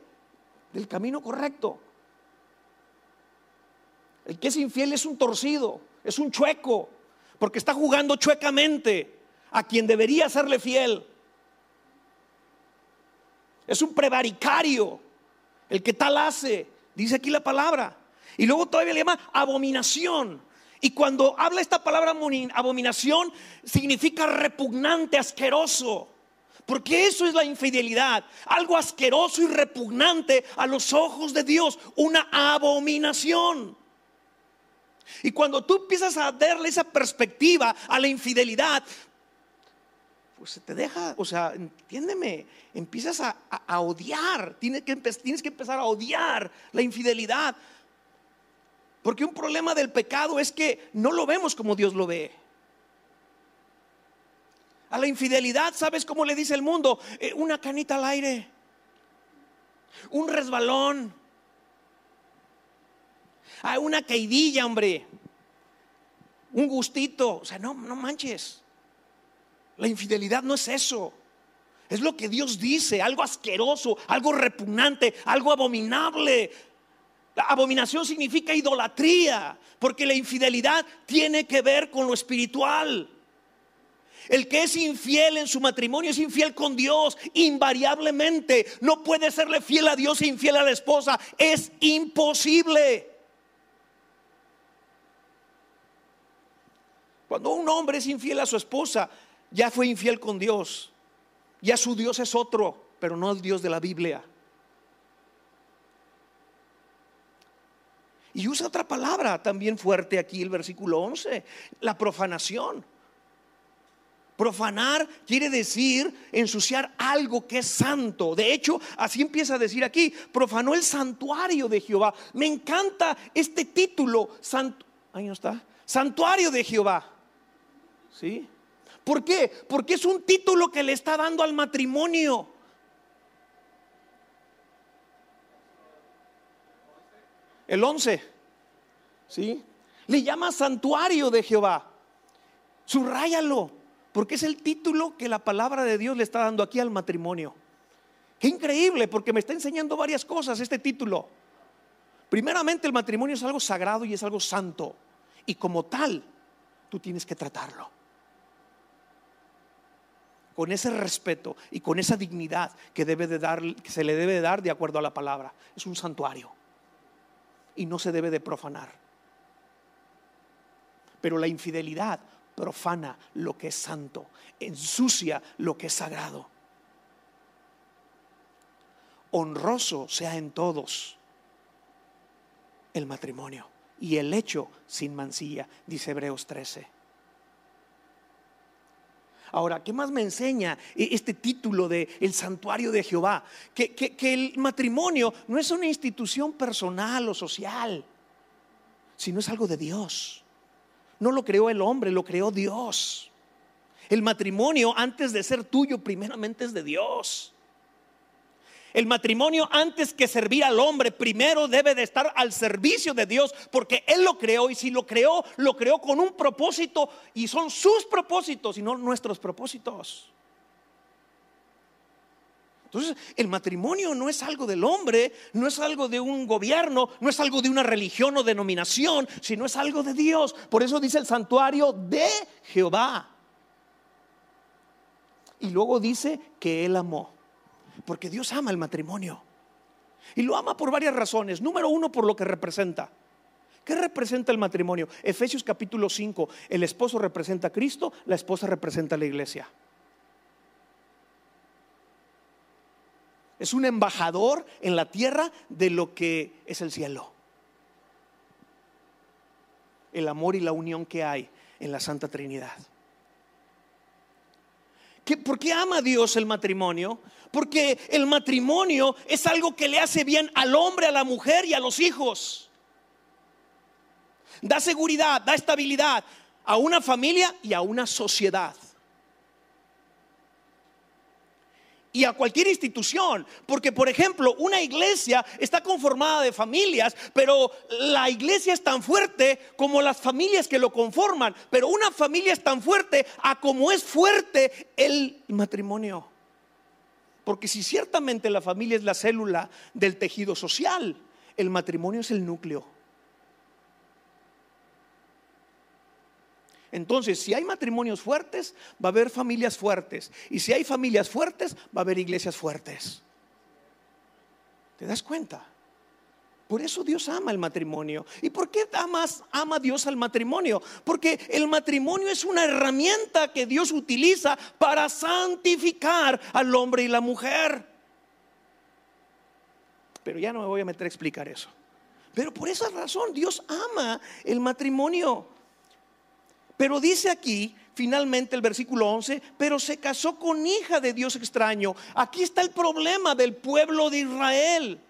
del camino correcto. El que es infiel es un torcido, es un chueco, porque está jugando chuecamente a quien debería serle fiel. Es un prevaricario el que tal hace, dice aquí la palabra. Y luego todavía le llama abominación. Y cuando habla esta palabra abominación, significa repugnante, asqueroso. Porque eso es la infidelidad, algo asqueroso y repugnante a los ojos de Dios, una abominación. Y cuando tú empiezas a darle esa perspectiva a la infidelidad, pues se te deja, o sea, entiéndeme, empiezas a, odiar, tienes que, tienes que empezar a odiar la infidelidad. Porque un problema del pecado es que no lo vemos como Dios lo ve. A la infidelidad, ¿sabes cómo le dice el mundo? Eh, una canita al aire, un resbalón, hay una caidilla, hombre. Un gustito. O sea, no, no manches. La infidelidad no es eso. Es lo que Dios dice, algo asqueroso, algo repugnante, algo abominable. La abominación significa idolatría, porque la infidelidad tiene que ver con lo espiritual. El que es infiel en su matrimonio es infiel con Dios, invariablemente. No puede serle fiel a Dios e infiel a la esposa. Es imposible. Cuando un hombre es infiel a su esposa, ya fue infiel con Dios. Ya su Dios es otro, pero no el Dios de la Biblia. Y usa otra palabra también fuerte aquí, el versículo 11, la profanación. Profanar quiere decir ensuciar algo que es santo. De hecho, así empieza a decir aquí, profanó el santuario de Jehová. Me encanta este título, ahí no está, santuario de Jehová. ¿Sí? ¿Por qué? Porque es un título que le está dando al matrimonio. El 11, ¿sí? Le llama santuario de Jehová. Subráyalo, porque es el título que la palabra de Dios le está dando aquí al matrimonio. Qué increíble, porque me está enseñando varias cosas este título. Primeramente, el matrimonio es algo sagrado y es algo santo. Y como tal, tú tienes que tratarlo. Con ese respeto y con esa dignidad que, se le debe dar de acuerdo a la palabra. Es un santuario. Y no se debe de profanar. Pero la infidelidad profana lo que es santo, ensucia lo que es sagrado. Honroso sea en todos el matrimonio y el hecho sin mancilla, dice Hebreos 13. Ahora, ¿qué más me enseña e-, este título de el santuario de Jehová? Que, que, el matrimonio no es una institución personal o social, sino es algo de Dios. No lo creó el hombre, lo creó Dios. El matrimonio, antes de ser tuyo, primeramente es de Dios. El matrimonio, antes que servir al hombre, primero debe de estar al servicio de Dios, porque Él lo creó y si lo creó, lo creó con un propósito y son sus propósitos y no nuestros propósitos. Entonces, el matrimonio no es algo del hombre, no es algo de un gobierno, no es algo de una religión o denominación, sino es algo de Dios. Por eso dice el santuario de Jehová. Y luego dice que Él amó, porque Dios ama el matrimonio. Y lo ama por varias razones. Número uno, por lo que representa. ¿Qué representa el matrimonio? Efesios capítulo 5, el esposo representa a Cristo, la esposa representa a la iglesia. Es un embajador en la tierra de lo que es el cielo. El amor y la unión que hay en la Santa Trinidad. ¿Por qué ama Dios el matrimonio? Porque el matrimonio es algo que le hace bien al hombre, a la mujer y a los hijos. Da seguridad, da estabilidad a una familia y a una sociedad. Y a cualquier institución. Porque, por ejemplo, una iglesia está conformada de familias, pero la iglesia es tan fuerte como las familias que lo conforman. Pero una familia es tan fuerte a como es fuerte el matrimonio. Porque si ciertamente la familia es la célula del tejido social, el matrimonio es el núcleo. Entonces, si hay matrimonios fuertes, va a haber familias fuertes. Y si hay familias fuertes, va a haber iglesias fuertes. ¿Te das cuenta? Por eso Dios ama el matrimonio. ¿Y por qué amas, ama Dios al matrimonio? Porque el matrimonio es una herramienta que Dios utiliza para santificar al hombre y la mujer. Pero ya no me voy a meter a explicar eso. Pero por esa razón Dios ama el matrimonio. Pero dice aquí, finalmente el versículo 11, pero se casó con hija de Dios extraño. Aquí está el problema del pueblo de Israel.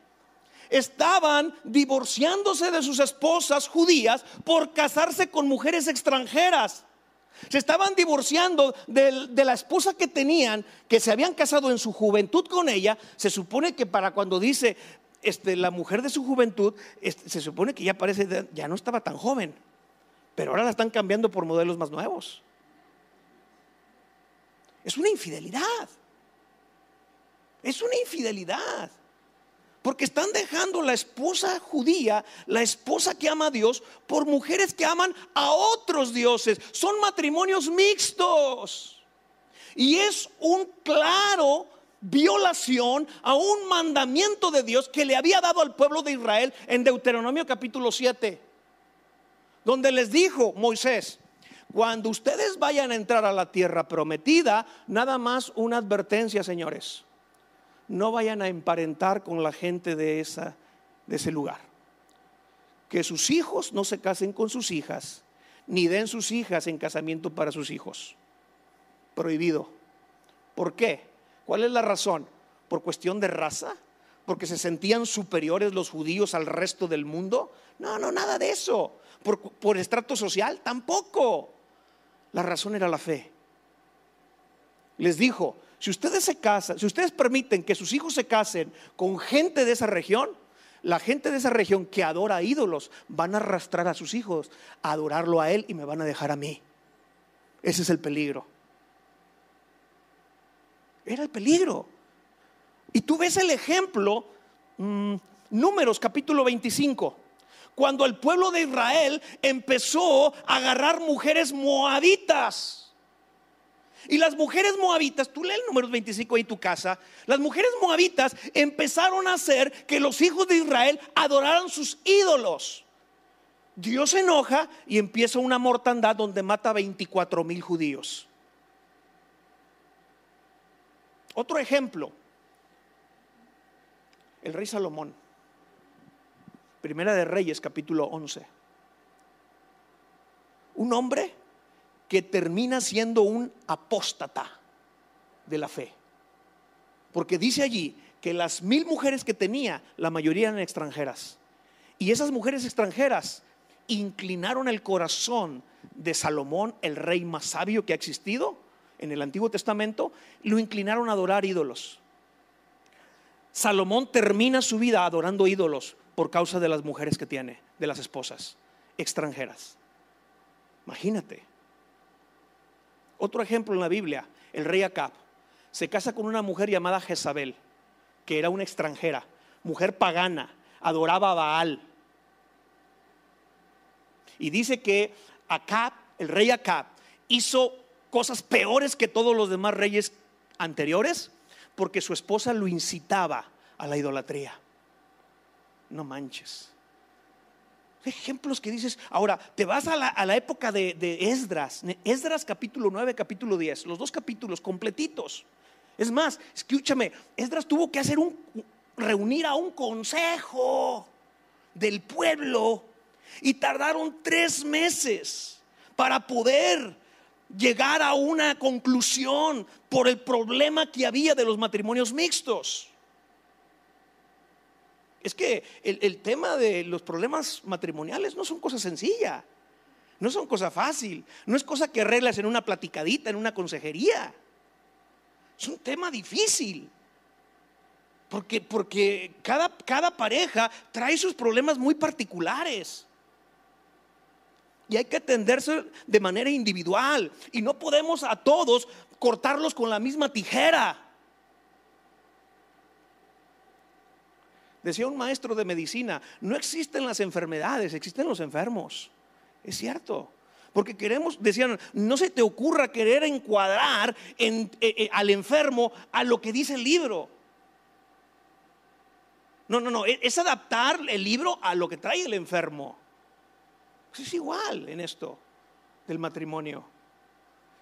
Estaban divorciándose de sus esposas judías por casarse con mujeres extranjeras. Se estaban divorciando de, la esposa que tenían, que se habían casado en su juventud con ella. Se supone que para cuando dice este, la mujer de su juventud, este, se supone que ya parece, ya no estaba tan joven pero ahora la están cambiando por modelos más nuevos. Es una infidelidad. Es una infidelidad. Porque están dejando la esposa judía, la esposa que ama a Dios, por mujeres que aman a otros dioses. Son matrimonios mixtos. Y es un claro violación a un mandamiento de Dios que le había dado al pueblo de Israel en Deuteronomio capítulo 7 donde les dijo Moisés, cuando ustedes vayan a entrar a la tierra prometida, nada más una advertencia, señores. No vayan a emparentar con la gente de, esa, de ese lugar. Que sus hijos no se casen con sus hijas, ni den sus hijas en casamiento para sus hijos. prohibido. ¿Por qué? ¿Cuál es la razón? ¿Por cuestión de raza? ¿Porque se sentían superiores los judíos al resto del mundo? No, no, nada de eso. ¿Por, estrato social? Tampoco. La razón era la fe. Les dijo, si ustedes se casan, si ustedes permiten que sus hijos se casen con gente de esa región, la gente de esa región que adora a ídolos van a arrastrar a sus hijos a adorarlo a él y me van a dejar a mí. Ese es el peligro. Era el peligro. Y tú ves el ejemplo, mm, números capítulo 25, cuando el pueblo de Israel empezó a agarrar mujeres moabitas. Y las mujeres moabitas, tú lees el número 25 ahí en tu casa, las mujeres moabitas empezaron a hacer que los hijos de Israel adoraran sus ídolos. Dios se enoja y empieza una mortandad donde mata a 24 mil judíos. Otro ejemplo, el rey Salomón, Primera de Reyes, capítulo 11. Un hombre que termina siendo un apóstata de la fe. Porque dice allí que las mil mujeres que tenía, la mayoría eran extranjeras. Y esas mujeres extranjeras inclinaron el corazón de Salomón, el rey más sabio que ha existido en el Antiguo Testamento, lo inclinaron a adorar ídolos. Salomón termina su vida adorando ídolos por causa de las mujeres que tiene, de las esposas extranjeras. Imagínate. Otro ejemplo en la Biblia, el rey Acab se casa con una mujer llamada Jezabel, que era una extranjera, mujer pagana, adoraba a Baal. Y dice que Acab, el rey Acab, hizo cosas peores que todos los demás reyes anteriores porque su esposa lo incitaba a la idolatría. No manches ejemplos que dices, ahora te vas a la, época de, Esdras, Esdras capítulo 9, capítulo 10, los dos capítulos completitos. Es más, escúchame, Esdras tuvo que hacer un, reunir a un consejo del pueblo y tardaron tres meses para poder llegar a una conclusión por el problema que había de los matrimonios mixtos. Es que el, tema de los problemas matrimoniales no son cosa sencilla, no son cosa fácil, no es cosa que arreglas en una platicadita, en una consejería. Es un tema difícil. Porque, porque cada, cada pareja trae sus problemas muy particulares. Y hay que atenderse de manera individual. Y no podemos a todos cortarlos con la misma tijera. Decía un maestro de medicina, no existen las enfermedades, existen los enfermos. Es cierto. Porque queremos, decían, no se te ocurra querer encuadrar eh, eh, al enfermo a lo que dice el libro. No, no, no, es adaptar el libro a lo que trae el enfermo. Pues es igual en esto del matrimonio.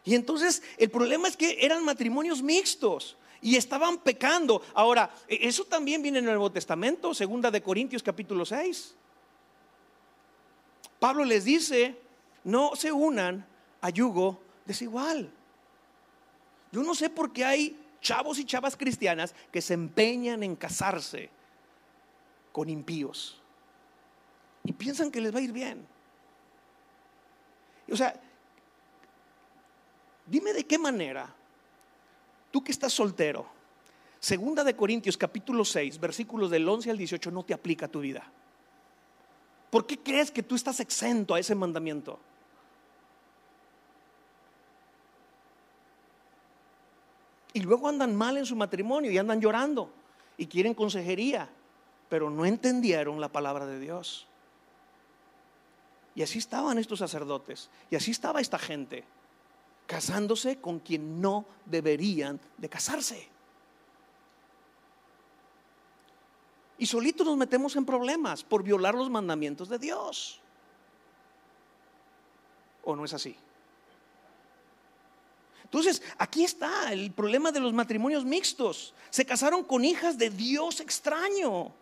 Y entonces el problema es que eran matrimonios mixtos y estaban pecando. Ahora, e, eso también viene en el Nuevo Testamento, segunda de Corintios capítulo 6. Pablo les dice, no se unan a yugo desigual. Yo no sé por qué hay chavos y chavas cristianas que se empeñan en casarse con impíos y piensan que les va a ir bien. O sea, dime de qué manera Tú que estás soltero, segunda de Corintios capítulo 6, versículos del 11 al 18 no te aplica tu vida. ¿Por qué crees que tú estás exento a ese mandamiento? Y luego andan mal en su matrimonio y andan llorando y quieren consejería, pero no entendieron la palabra de Dios. Y así estaban estos sacerdotes, y así estaba esta gente casándose con quien no deberían de casarse. Y solito nos metemos en problemas por violar los mandamientos de Dios. ¿O no es así? Entonces, aquí está el problema de los matrimonios mixtos. Se casaron con hijas de Dios extraño.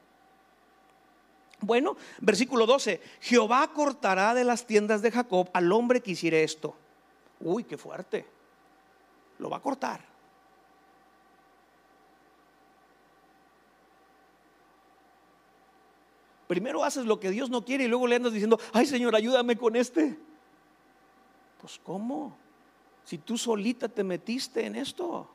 Bueno, versículo 12, Jehová cortará de las tiendas de Jacob al hombre que hiciera esto Uy, qué fuerte. lo va a cortar. Primero haces lo que Dios no quiere y luego le andas diciendo, ay Señor, ayúdame con este. Pues ¿cómo? Si tú solita te metiste en esto.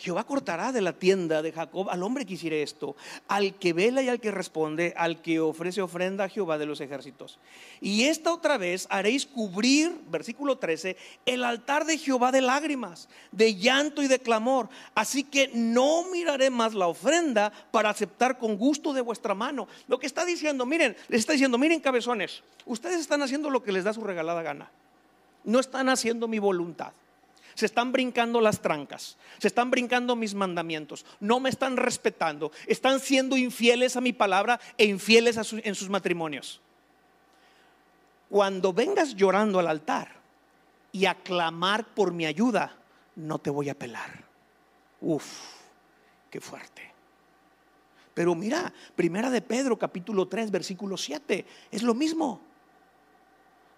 Jehová cortará de la tienda de Jacob al hombre que hiciera esto, al que vela y al que responde, al que ofrece ofrenda a Jehová de los ejércitos. Y esta otra vez haréis cubrir, versículo 13, el altar de Jehová de lágrimas, de llanto y de clamor. Así que no miraré más la ofrenda para aceptar con gusto de vuestra mano. Lo que está diciendo, miren, les está diciendo, miren cabezones, ustedes están haciendo lo que les da su regalada gana. No están haciendo mi voluntad. Se están brincando las trancas, se están brincando mis mandamientos, no me están respetando, están siendo infieles a mi palabra e infieles en sus matrimonios. Cuando vengas llorando al altar y a clamar por mi ayuda, no te voy a pelar. Uf, qué fuerte. Pero mira, primera de Pedro capítulo 3 versículo 7, es lo mismo.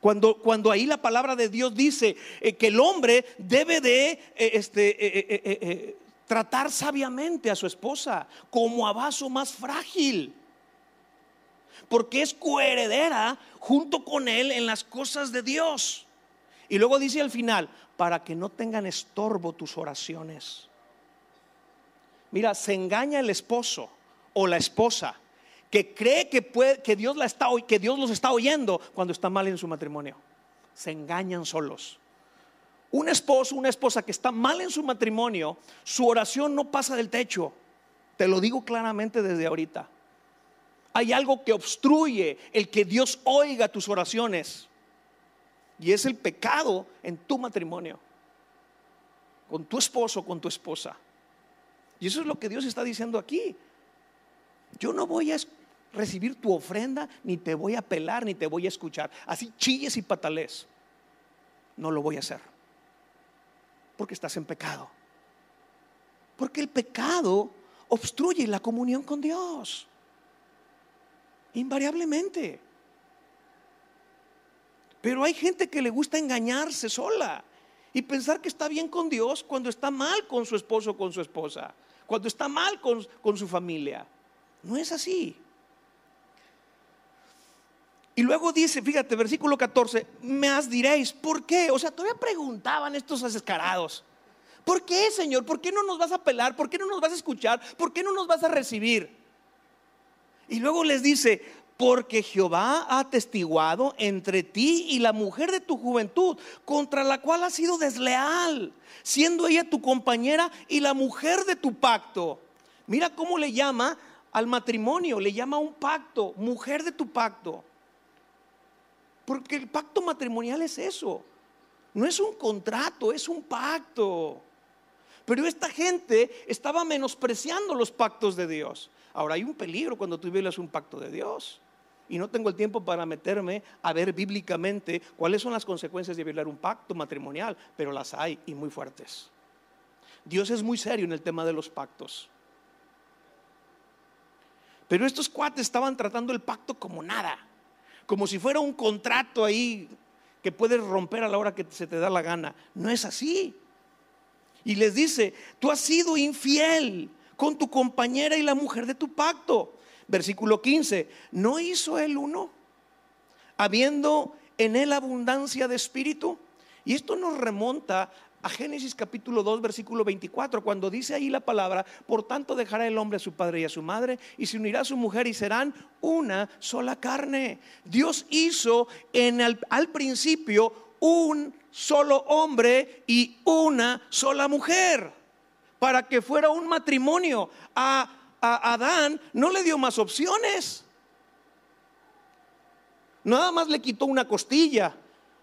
Cuando, cuando ahí la palabra de Dios dice eh, que el hombre debe de eh, este, eh, tratar sabiamente a su esposa como a vaso más frágil. Porque es coheredera junto con él en las cosas de Dios. Y luego dice al final, para que no tengan estorbo tus oraciones. Mira, se engaña el esposo o la esposa que cree que, puede, que, Dios la está, que Dios los está oyendo cuando está mal en su matrimonio. Se engañan solos. Un esposo, una esposa que está mal en su matrimonio, su oración no pasa del techo. Te lo digo claramente desde ahorita. Hay algo que obstruye el que Dios oiga tus oraciones. Y es el pecado en tu matrimonio. Con tu esposo, con tu esposa. Y eso es lo que Dios está diciendo aquí. Yo no voy a recibir tu ofrenda, ni te voy a pelar, ni te voy a escuchar. Así chilles y patales. No lo voy a hacer. Porque estás en pecado. Porque el pecado obstruye la comunión con Dios. Invariablemente. Pero hay gente que le gusta engañarse sola y pensar que está bien con Dios cuando está mal con su esposo o con su esposa, cuando está mal con, con su familia. No es así. Y luego dice, fíjate, versículo 14, me as diréis, ¿por qué? O sea, todavía preguntaban estos descarados, ¿por qué, Señor? ¿Por qué no nos vas a pelar? ¿Por qué no nos vas a escuchar? ¿Por qué no nos vas a recibir? Y luego les dice, porque Jehová ha atestiguado entre ti y la mujer de tu juventud, contra la cual has sido desleal, siendo ella tu compañera y la mujer de tu pacto. Mira cómo le llama al matrimonio, le llama un pacto, mujer de tu pacto. Porque el pacto matrimonial es eso. No es un contrato, es un pacto. Pero esta gente estaba menospreciando los pactos de Dios. Ahora hay un peligro cuando tú violas un pacto de Dios. Y no tengo el tiempo para meterme a ver bíblicamente cuáles son las consecuencias de violar un pacto matrimonial, pero las hay y muy fuertes. Dios es muy serio en el tema de los pactos. Pero estos cuates estaban tratando el pacto como nada como si fuera un contrato ahí que puedes romper a la hora que se te da la gana. No es así. Y les dice, tú has sido infiel con tu compañera y la mujer de tu pacto. Versículo 15, ¿no hizo él uno? Habiendo en él abundancia de espíritu. Y esto nos remonta a Génesis capítulo 2, versículo 24, cuando dice ahí la palabra, por tanto dejará el hombre a su padre y a su madre y se unirá a su mujer y serán una sola carne. Dios hizo en al principio un solo hombre y una sola mujer para que fuera un matrimonio. A, a Adán no le dio más opciones. Nada más le quitó una costilla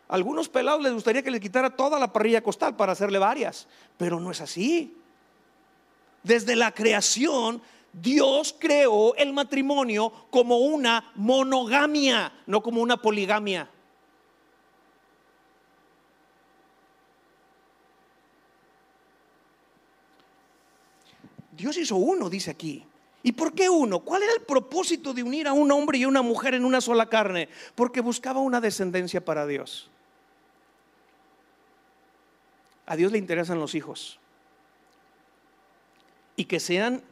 algunos pelados les gustaría que le quitara toda la parrilla costal para hacerle varias, pero no es así. Desde la creación, Dios creó el matrimonio como una monogamia, no como una poligamia. Dios hizo uno, dice aquí. ¿Y por qué uno? ¿Cuál era el propósito de unir a un hombre y a una mujer en una sola carne? Porque buscaba una descendencia para Dios. A Dios le interesan los hijos. Y que sean,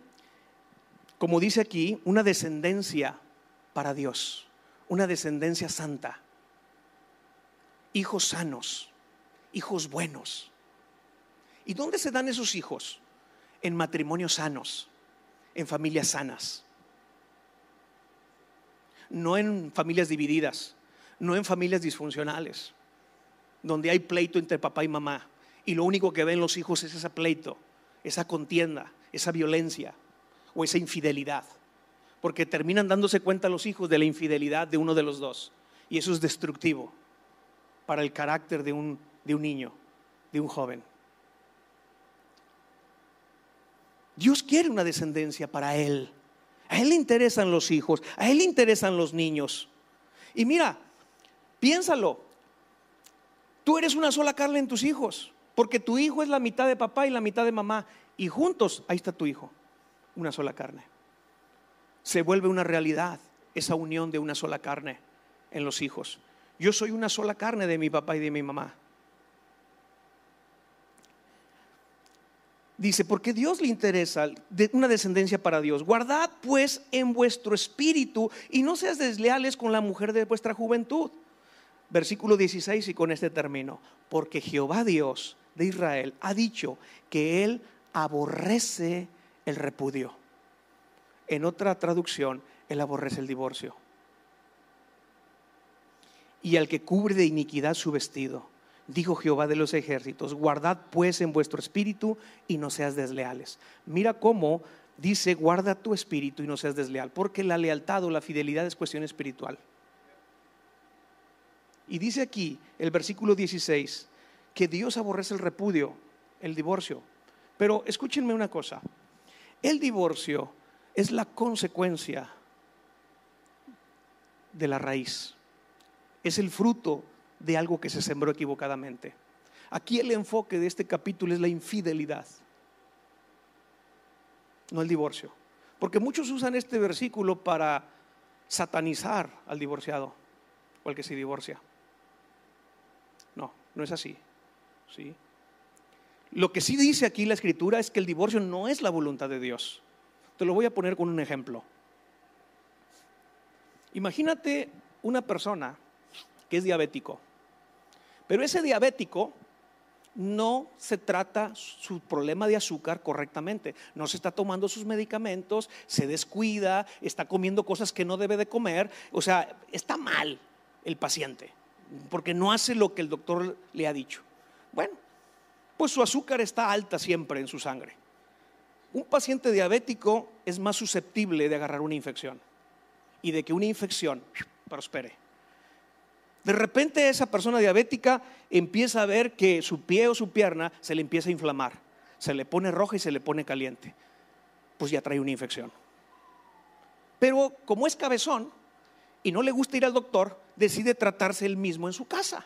como dice aquí, una descendencia para Dios, una descendencia santa. Hijos sanos, hijos buenos. ¿Y dónde se dan esos hijos? En matrimonios sanos, en familias sanas. No en familias divididas, no en familias disfuncionales, donde hay pleito entre papá y mamá. Y lo único que ven los hijos es ese pleito, esa contienda, esa violencia o esa infidelidad. Porque terminan dándose cuenta los hijos de la infidelidad de uno de los dos. Y eso es destructivo para el carácter de un, de un niño, de un joven. Dios quiere una descendencia para Él. A Él le interesan los hijos, a Él le interesan los niños. Y mira, piénsalo, tú eres una sola carne en tus hijos, porque tu hijo es la mitad de papá y la mitad de mamá, y juntos ahí está tu hijo, una sola carne. Se vuelve una realidad esa unión de una sola carne en los hijos. Yo soy una sola carne de mi papá y de mi mamá. Dice, porque Dios le interesa una descendencia para Dios. Guardad pues en vuestro espíritu y no seas desleales con la mujer de vuestra juventud. Versículo 16 y con este término. Porque Jehová Dios de Israel ha dicho que Él aborrece el repudio. En otra traducción, Él aborrece el divorcio. Y al que cubre de iniquidad su vestido dijo Jehová de los ejércitos, guardad pues en vuestro espíritu y no seas desleales. Mira cómo dice, guarda tu espíritu y no seas desleal, porque la lealtad o la fidelidad es cuestión espiritual. Y dice aquí el versículo 16 que Dios aborrece el repudio, el divorcio. Pero escúchenme una cosa, el divorcio es la consecuencia de la raíz, es el fruto de algo que se sembró equivocadamente. Aquí el enfoque de este capítulo es la infidelidad, no el divorcio. Porque muchos usan este versículo para satanizar al divorciado o al que se divorcia. No, no es así. ¿Sí? Lo que sí dice aquí la escritura es que el divorcio no es la voluntad de Dios. Te lo voy a poner con un ejemplo. Imagínate una persona que es diabético pero ese diabético no se trata su problema de azúcar correctamente, no se está tomando sus medicamentos, se descuida, está comiendo cosas que no debe de comer, o sea, está mal el paciente, porque no hace lo que el doctor le ha dicho. Bueno, pues su azúcar está alta siempre en su sangre. Un paciente diabético es más susceptible de agarrar una infección y de que una infección prospere. De repente esa persona diabética empieza a ver que su pie o su pierna se le empieza a inflamar, se le pone roja y se le pone caliente. Pues ya trae una infección. Pero como es cabezón y no le gusta ir al doctor, decide tratarse él mismo en su casa.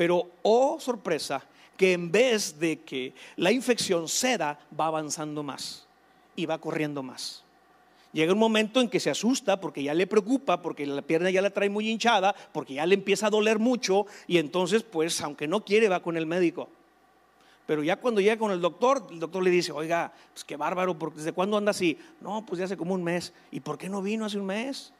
Pero, oh sorpresa, que en vez de que la infección ceda, va avanzando más y va corriendo más. Llega un momento en que se asusta porque ya le preocupa, porque la pierna ya la trae muy hinchada, porque ya le empieza a doler mucho y entonces pues aunque no quiere va con el médico. Pero ya cuando llega con el doctor, el doctor le dice, oiga, pues qué bárbaro, ¿desde cuándo anda así? No, pues ya hace como un mes. ¿Y por qué no vino hace un mes?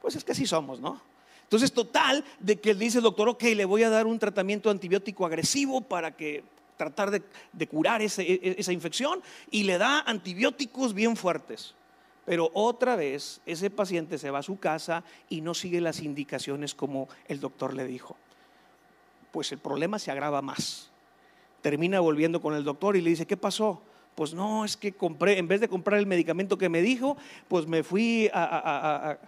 Pues es que así somos, ¿no? Entonces, total, de que dice el doctor, ok, le voy a dar un tratamiento antibiótico agresivo para que tratar de, curar e, e, esa infección y le da antibióticos bien fuertes. Pero otra vez ese paciente se va a su casa y no sigue las indicaciones como el doctor le dijo. Pues el problema se agrava más. Termina volviendo con el doctor y le dice, ¿qué pasó? Pues no, es que compré, en vez de comprar el medicamento que me dijo, pues me fui a, a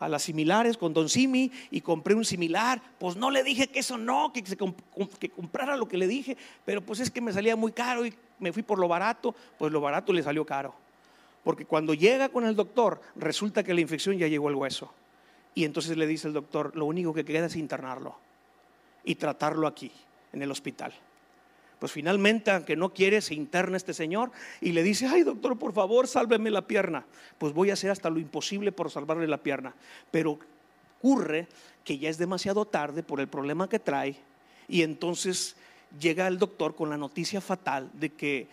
las similares con Don Simi y compré un similar. Pues no le dije que eso no, que, que comprara lo que le dije, pero pues es que me salía muy caro y me fui por lo barato, pues lo barato le salió caro. Porque cuando llega con el doctor, resulta que la infección ya llegó al hueso. Y entonces le dice el doctor, lo único que queda es internarlo y tratarlo aquí, en el hospital. Pues finalmente, aunque no quiere, se interna este señor y le dice, ay doctor, por favor, sálveme la pierna. Pues voy a hacer hasta lo imposible por salvarle la pierna. Pero ocurre que ya es demasiado tarde por el problema que trae y entonces llega el doctor con la noticia fatal de que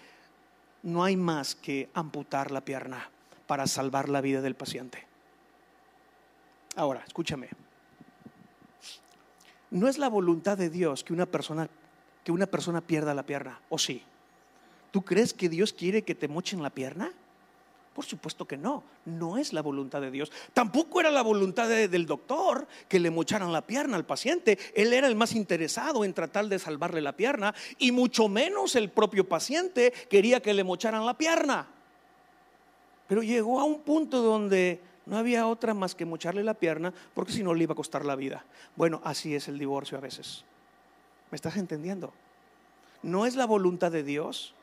no hay más que amputar la pierna para salvar la vida del paciente. Ahora, escúchame. No es la voluntad de Dios que una persona que una persona pierda la pierna, ¿o sí? ¿Tú crees que Dios quiere que te mochen la pierna? Por supuesto que no, no es la voluntad de Dios. Tampoco era la voluntad del doctor que le mocharan la pierna al paciente. Él era el más interesado en tratar de salvarle la pierna y mucho menos el propio paciente quería que le mocharan la pierna. Pero llegó a un punto donde no había otra más que mocharle la pierna porque si no le iba a costar la vida. Bueno, así es el divorcio a veces. ¿Me estás entendiendo? No es la voluntad de Dios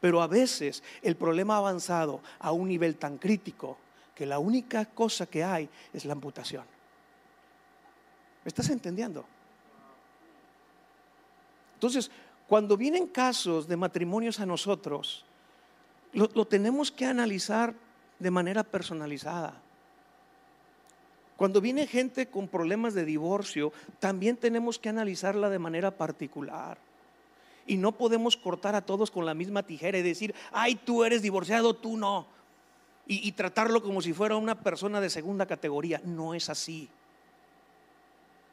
pero a veces el problema ha avanzado a un nivel tan crítico que la única cosa que hay es la amputación. ¿Me estás entendiendo? Entonces, cuando vienen casos de matrimonios a nosotros, lo, lo, tenemos que analizar de manera personalizada. Cuando viene gente con problemas de divorcio, también tenemos que analizarla de manera particular. Y no podemos cortar a todos con la misma tijera y decir, ay, tú eres divorciado, tú no. Y, tratarlo como si fuera una persona de segunda categoría. No es así.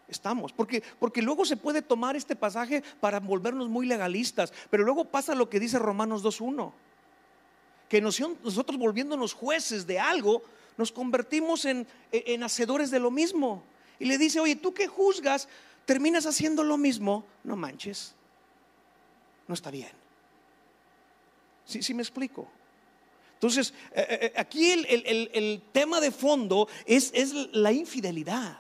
Estamos, porque, porque luego se puede tomar este pasaje para volvernos muy legalistas, pero luego pasa lo que dice Romanos 2.1, que nosotros volviéndonos jueces de algo, nos convertimos en, en hacedores de lo mismo. Y le dice, oye, tú que juzgas, terminas haciendo lo mismo, no manches no está bien. ¿Sí, sí me explico? Entonces, eh, eh, eh, aquí el, tema de fondo es, es, la infidelidad.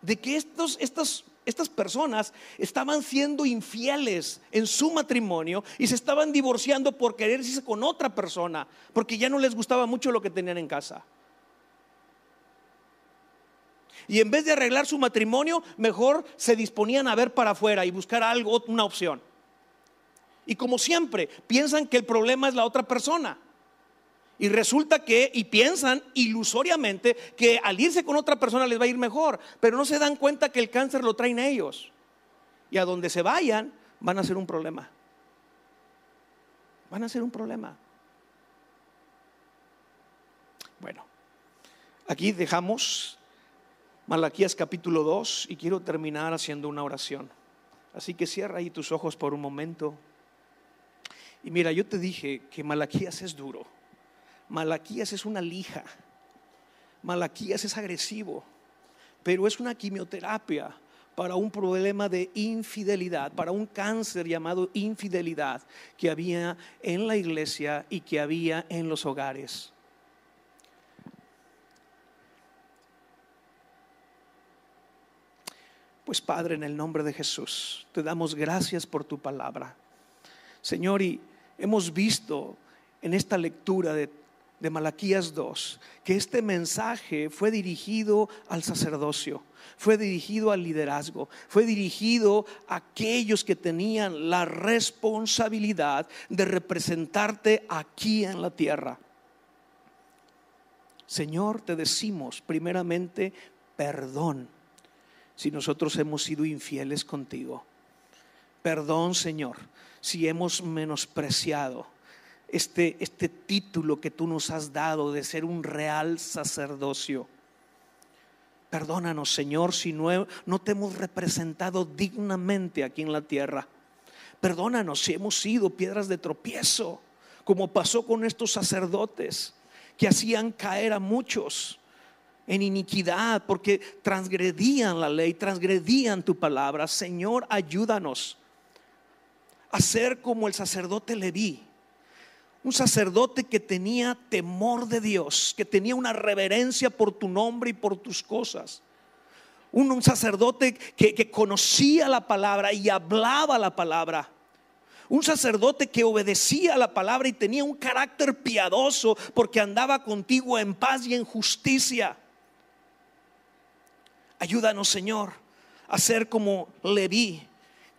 De que estos, estas, estas personas estaban siendo infieles en su matrimonio y se estaban divorciando por querer irse con otra persona, porque ya no les gustaba mucho lo que tenían en casa. Y en vez de arreglar su matrimonio, mejor se disponían a ver para afuera y buscar algo, una opción. Y como siempre, piensan que el problema es la otra persona. Y resulta que, y piensan ilusoriamente que al irse con otra persona les va a ir mejor, pero no se dan cuenta que el cáncer lo traen ellos. Y a donde se vayan van a ser un problema. Van a ser un problema. Bueno, aquí dejamos Malaquías capítulo 2 y quiero terminar haciendo una oración. Así que cierra ahí tus ojos por un momento. Y mira, yo te dije que Malaquías es duro. Malaquías es una lija. Malaquías es agresivo. Pero es una quimioterapia para un problema de infidelidad, para un cáncer llamado infidelidad que había en la iglesia y que había en los hogares. Pues Padre, en el nombre de Jesús, te damos gracias por tu palabra. Señor, y hemos visto en esta lectura de, Malaquías 2 que este mensaje fue dirigido al sacerdocio, fue dirigido al liderazgo, fue dirigido a aquellos que tenían la responsabilidad de representarte aquí en la tierra. Señor, te decimos primeramente perdón si nosotros hemos sido infieles contigo. Perdón, Señor, si hemos menospreciado este, este título que tú nos has dado de ser un real sacerdocio. Perdónanos, Señor, si no, no te hemos representado dignamente aquí en la tierra. Perdónanos si hemos sido piedras de tropiezo, como pasó con estos sacerdotes que hacían caer a muchos en iniquidad porque transgredían la ley, transgredían tu palabra. Señor, ayúdanos a ser como el sacerdote Leví. Un sacerdote que tenía temor de Dios, que tenía una reverencia por tu nombre y por tus cosas. Un, sacerdote que, que conocía la palabra y hablaba la palabra. Un sacerdote que obedecía la palabra y tenía un carácter piadoso porque andaba contigo en paz y en justicia. Ayúdanos, Señor, a ser como Leví,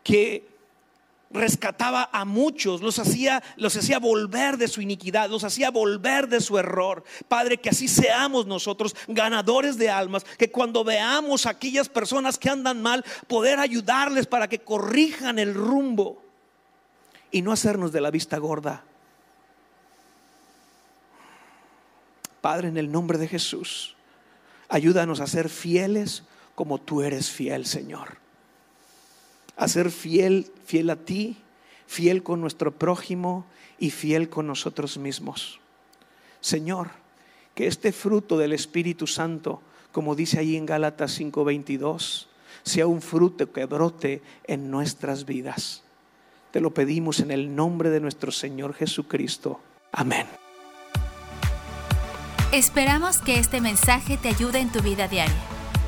que rescataba a muchos, los hacía, los hacía volver de su iniquidad, los hacía volver de su error. Padre, que así seamos nosotros ganadores de almas, que cuando veamos a aquellas personas que andan mal, poder ayudarles para que corrijan el rumbo. y no hacernos de la vista gorda. Padre, en el nombre de Jesús, ayúdanos a ser fieles como tú eres fiel, Señor. A ser fiel, fiel a ti, fiel con nuestro prójimo y fiel con nosotros mismos. Señor, que este fruto del Espíritu Santo, como dice ahí en Gálatas 5:22, sea un fruto que brote en nuestras vidas. Te lo pedimos en el nombre de nuestro Señor Jesucristo. Amén. Esperamos que este mensaje te ayude en tu vida diaria.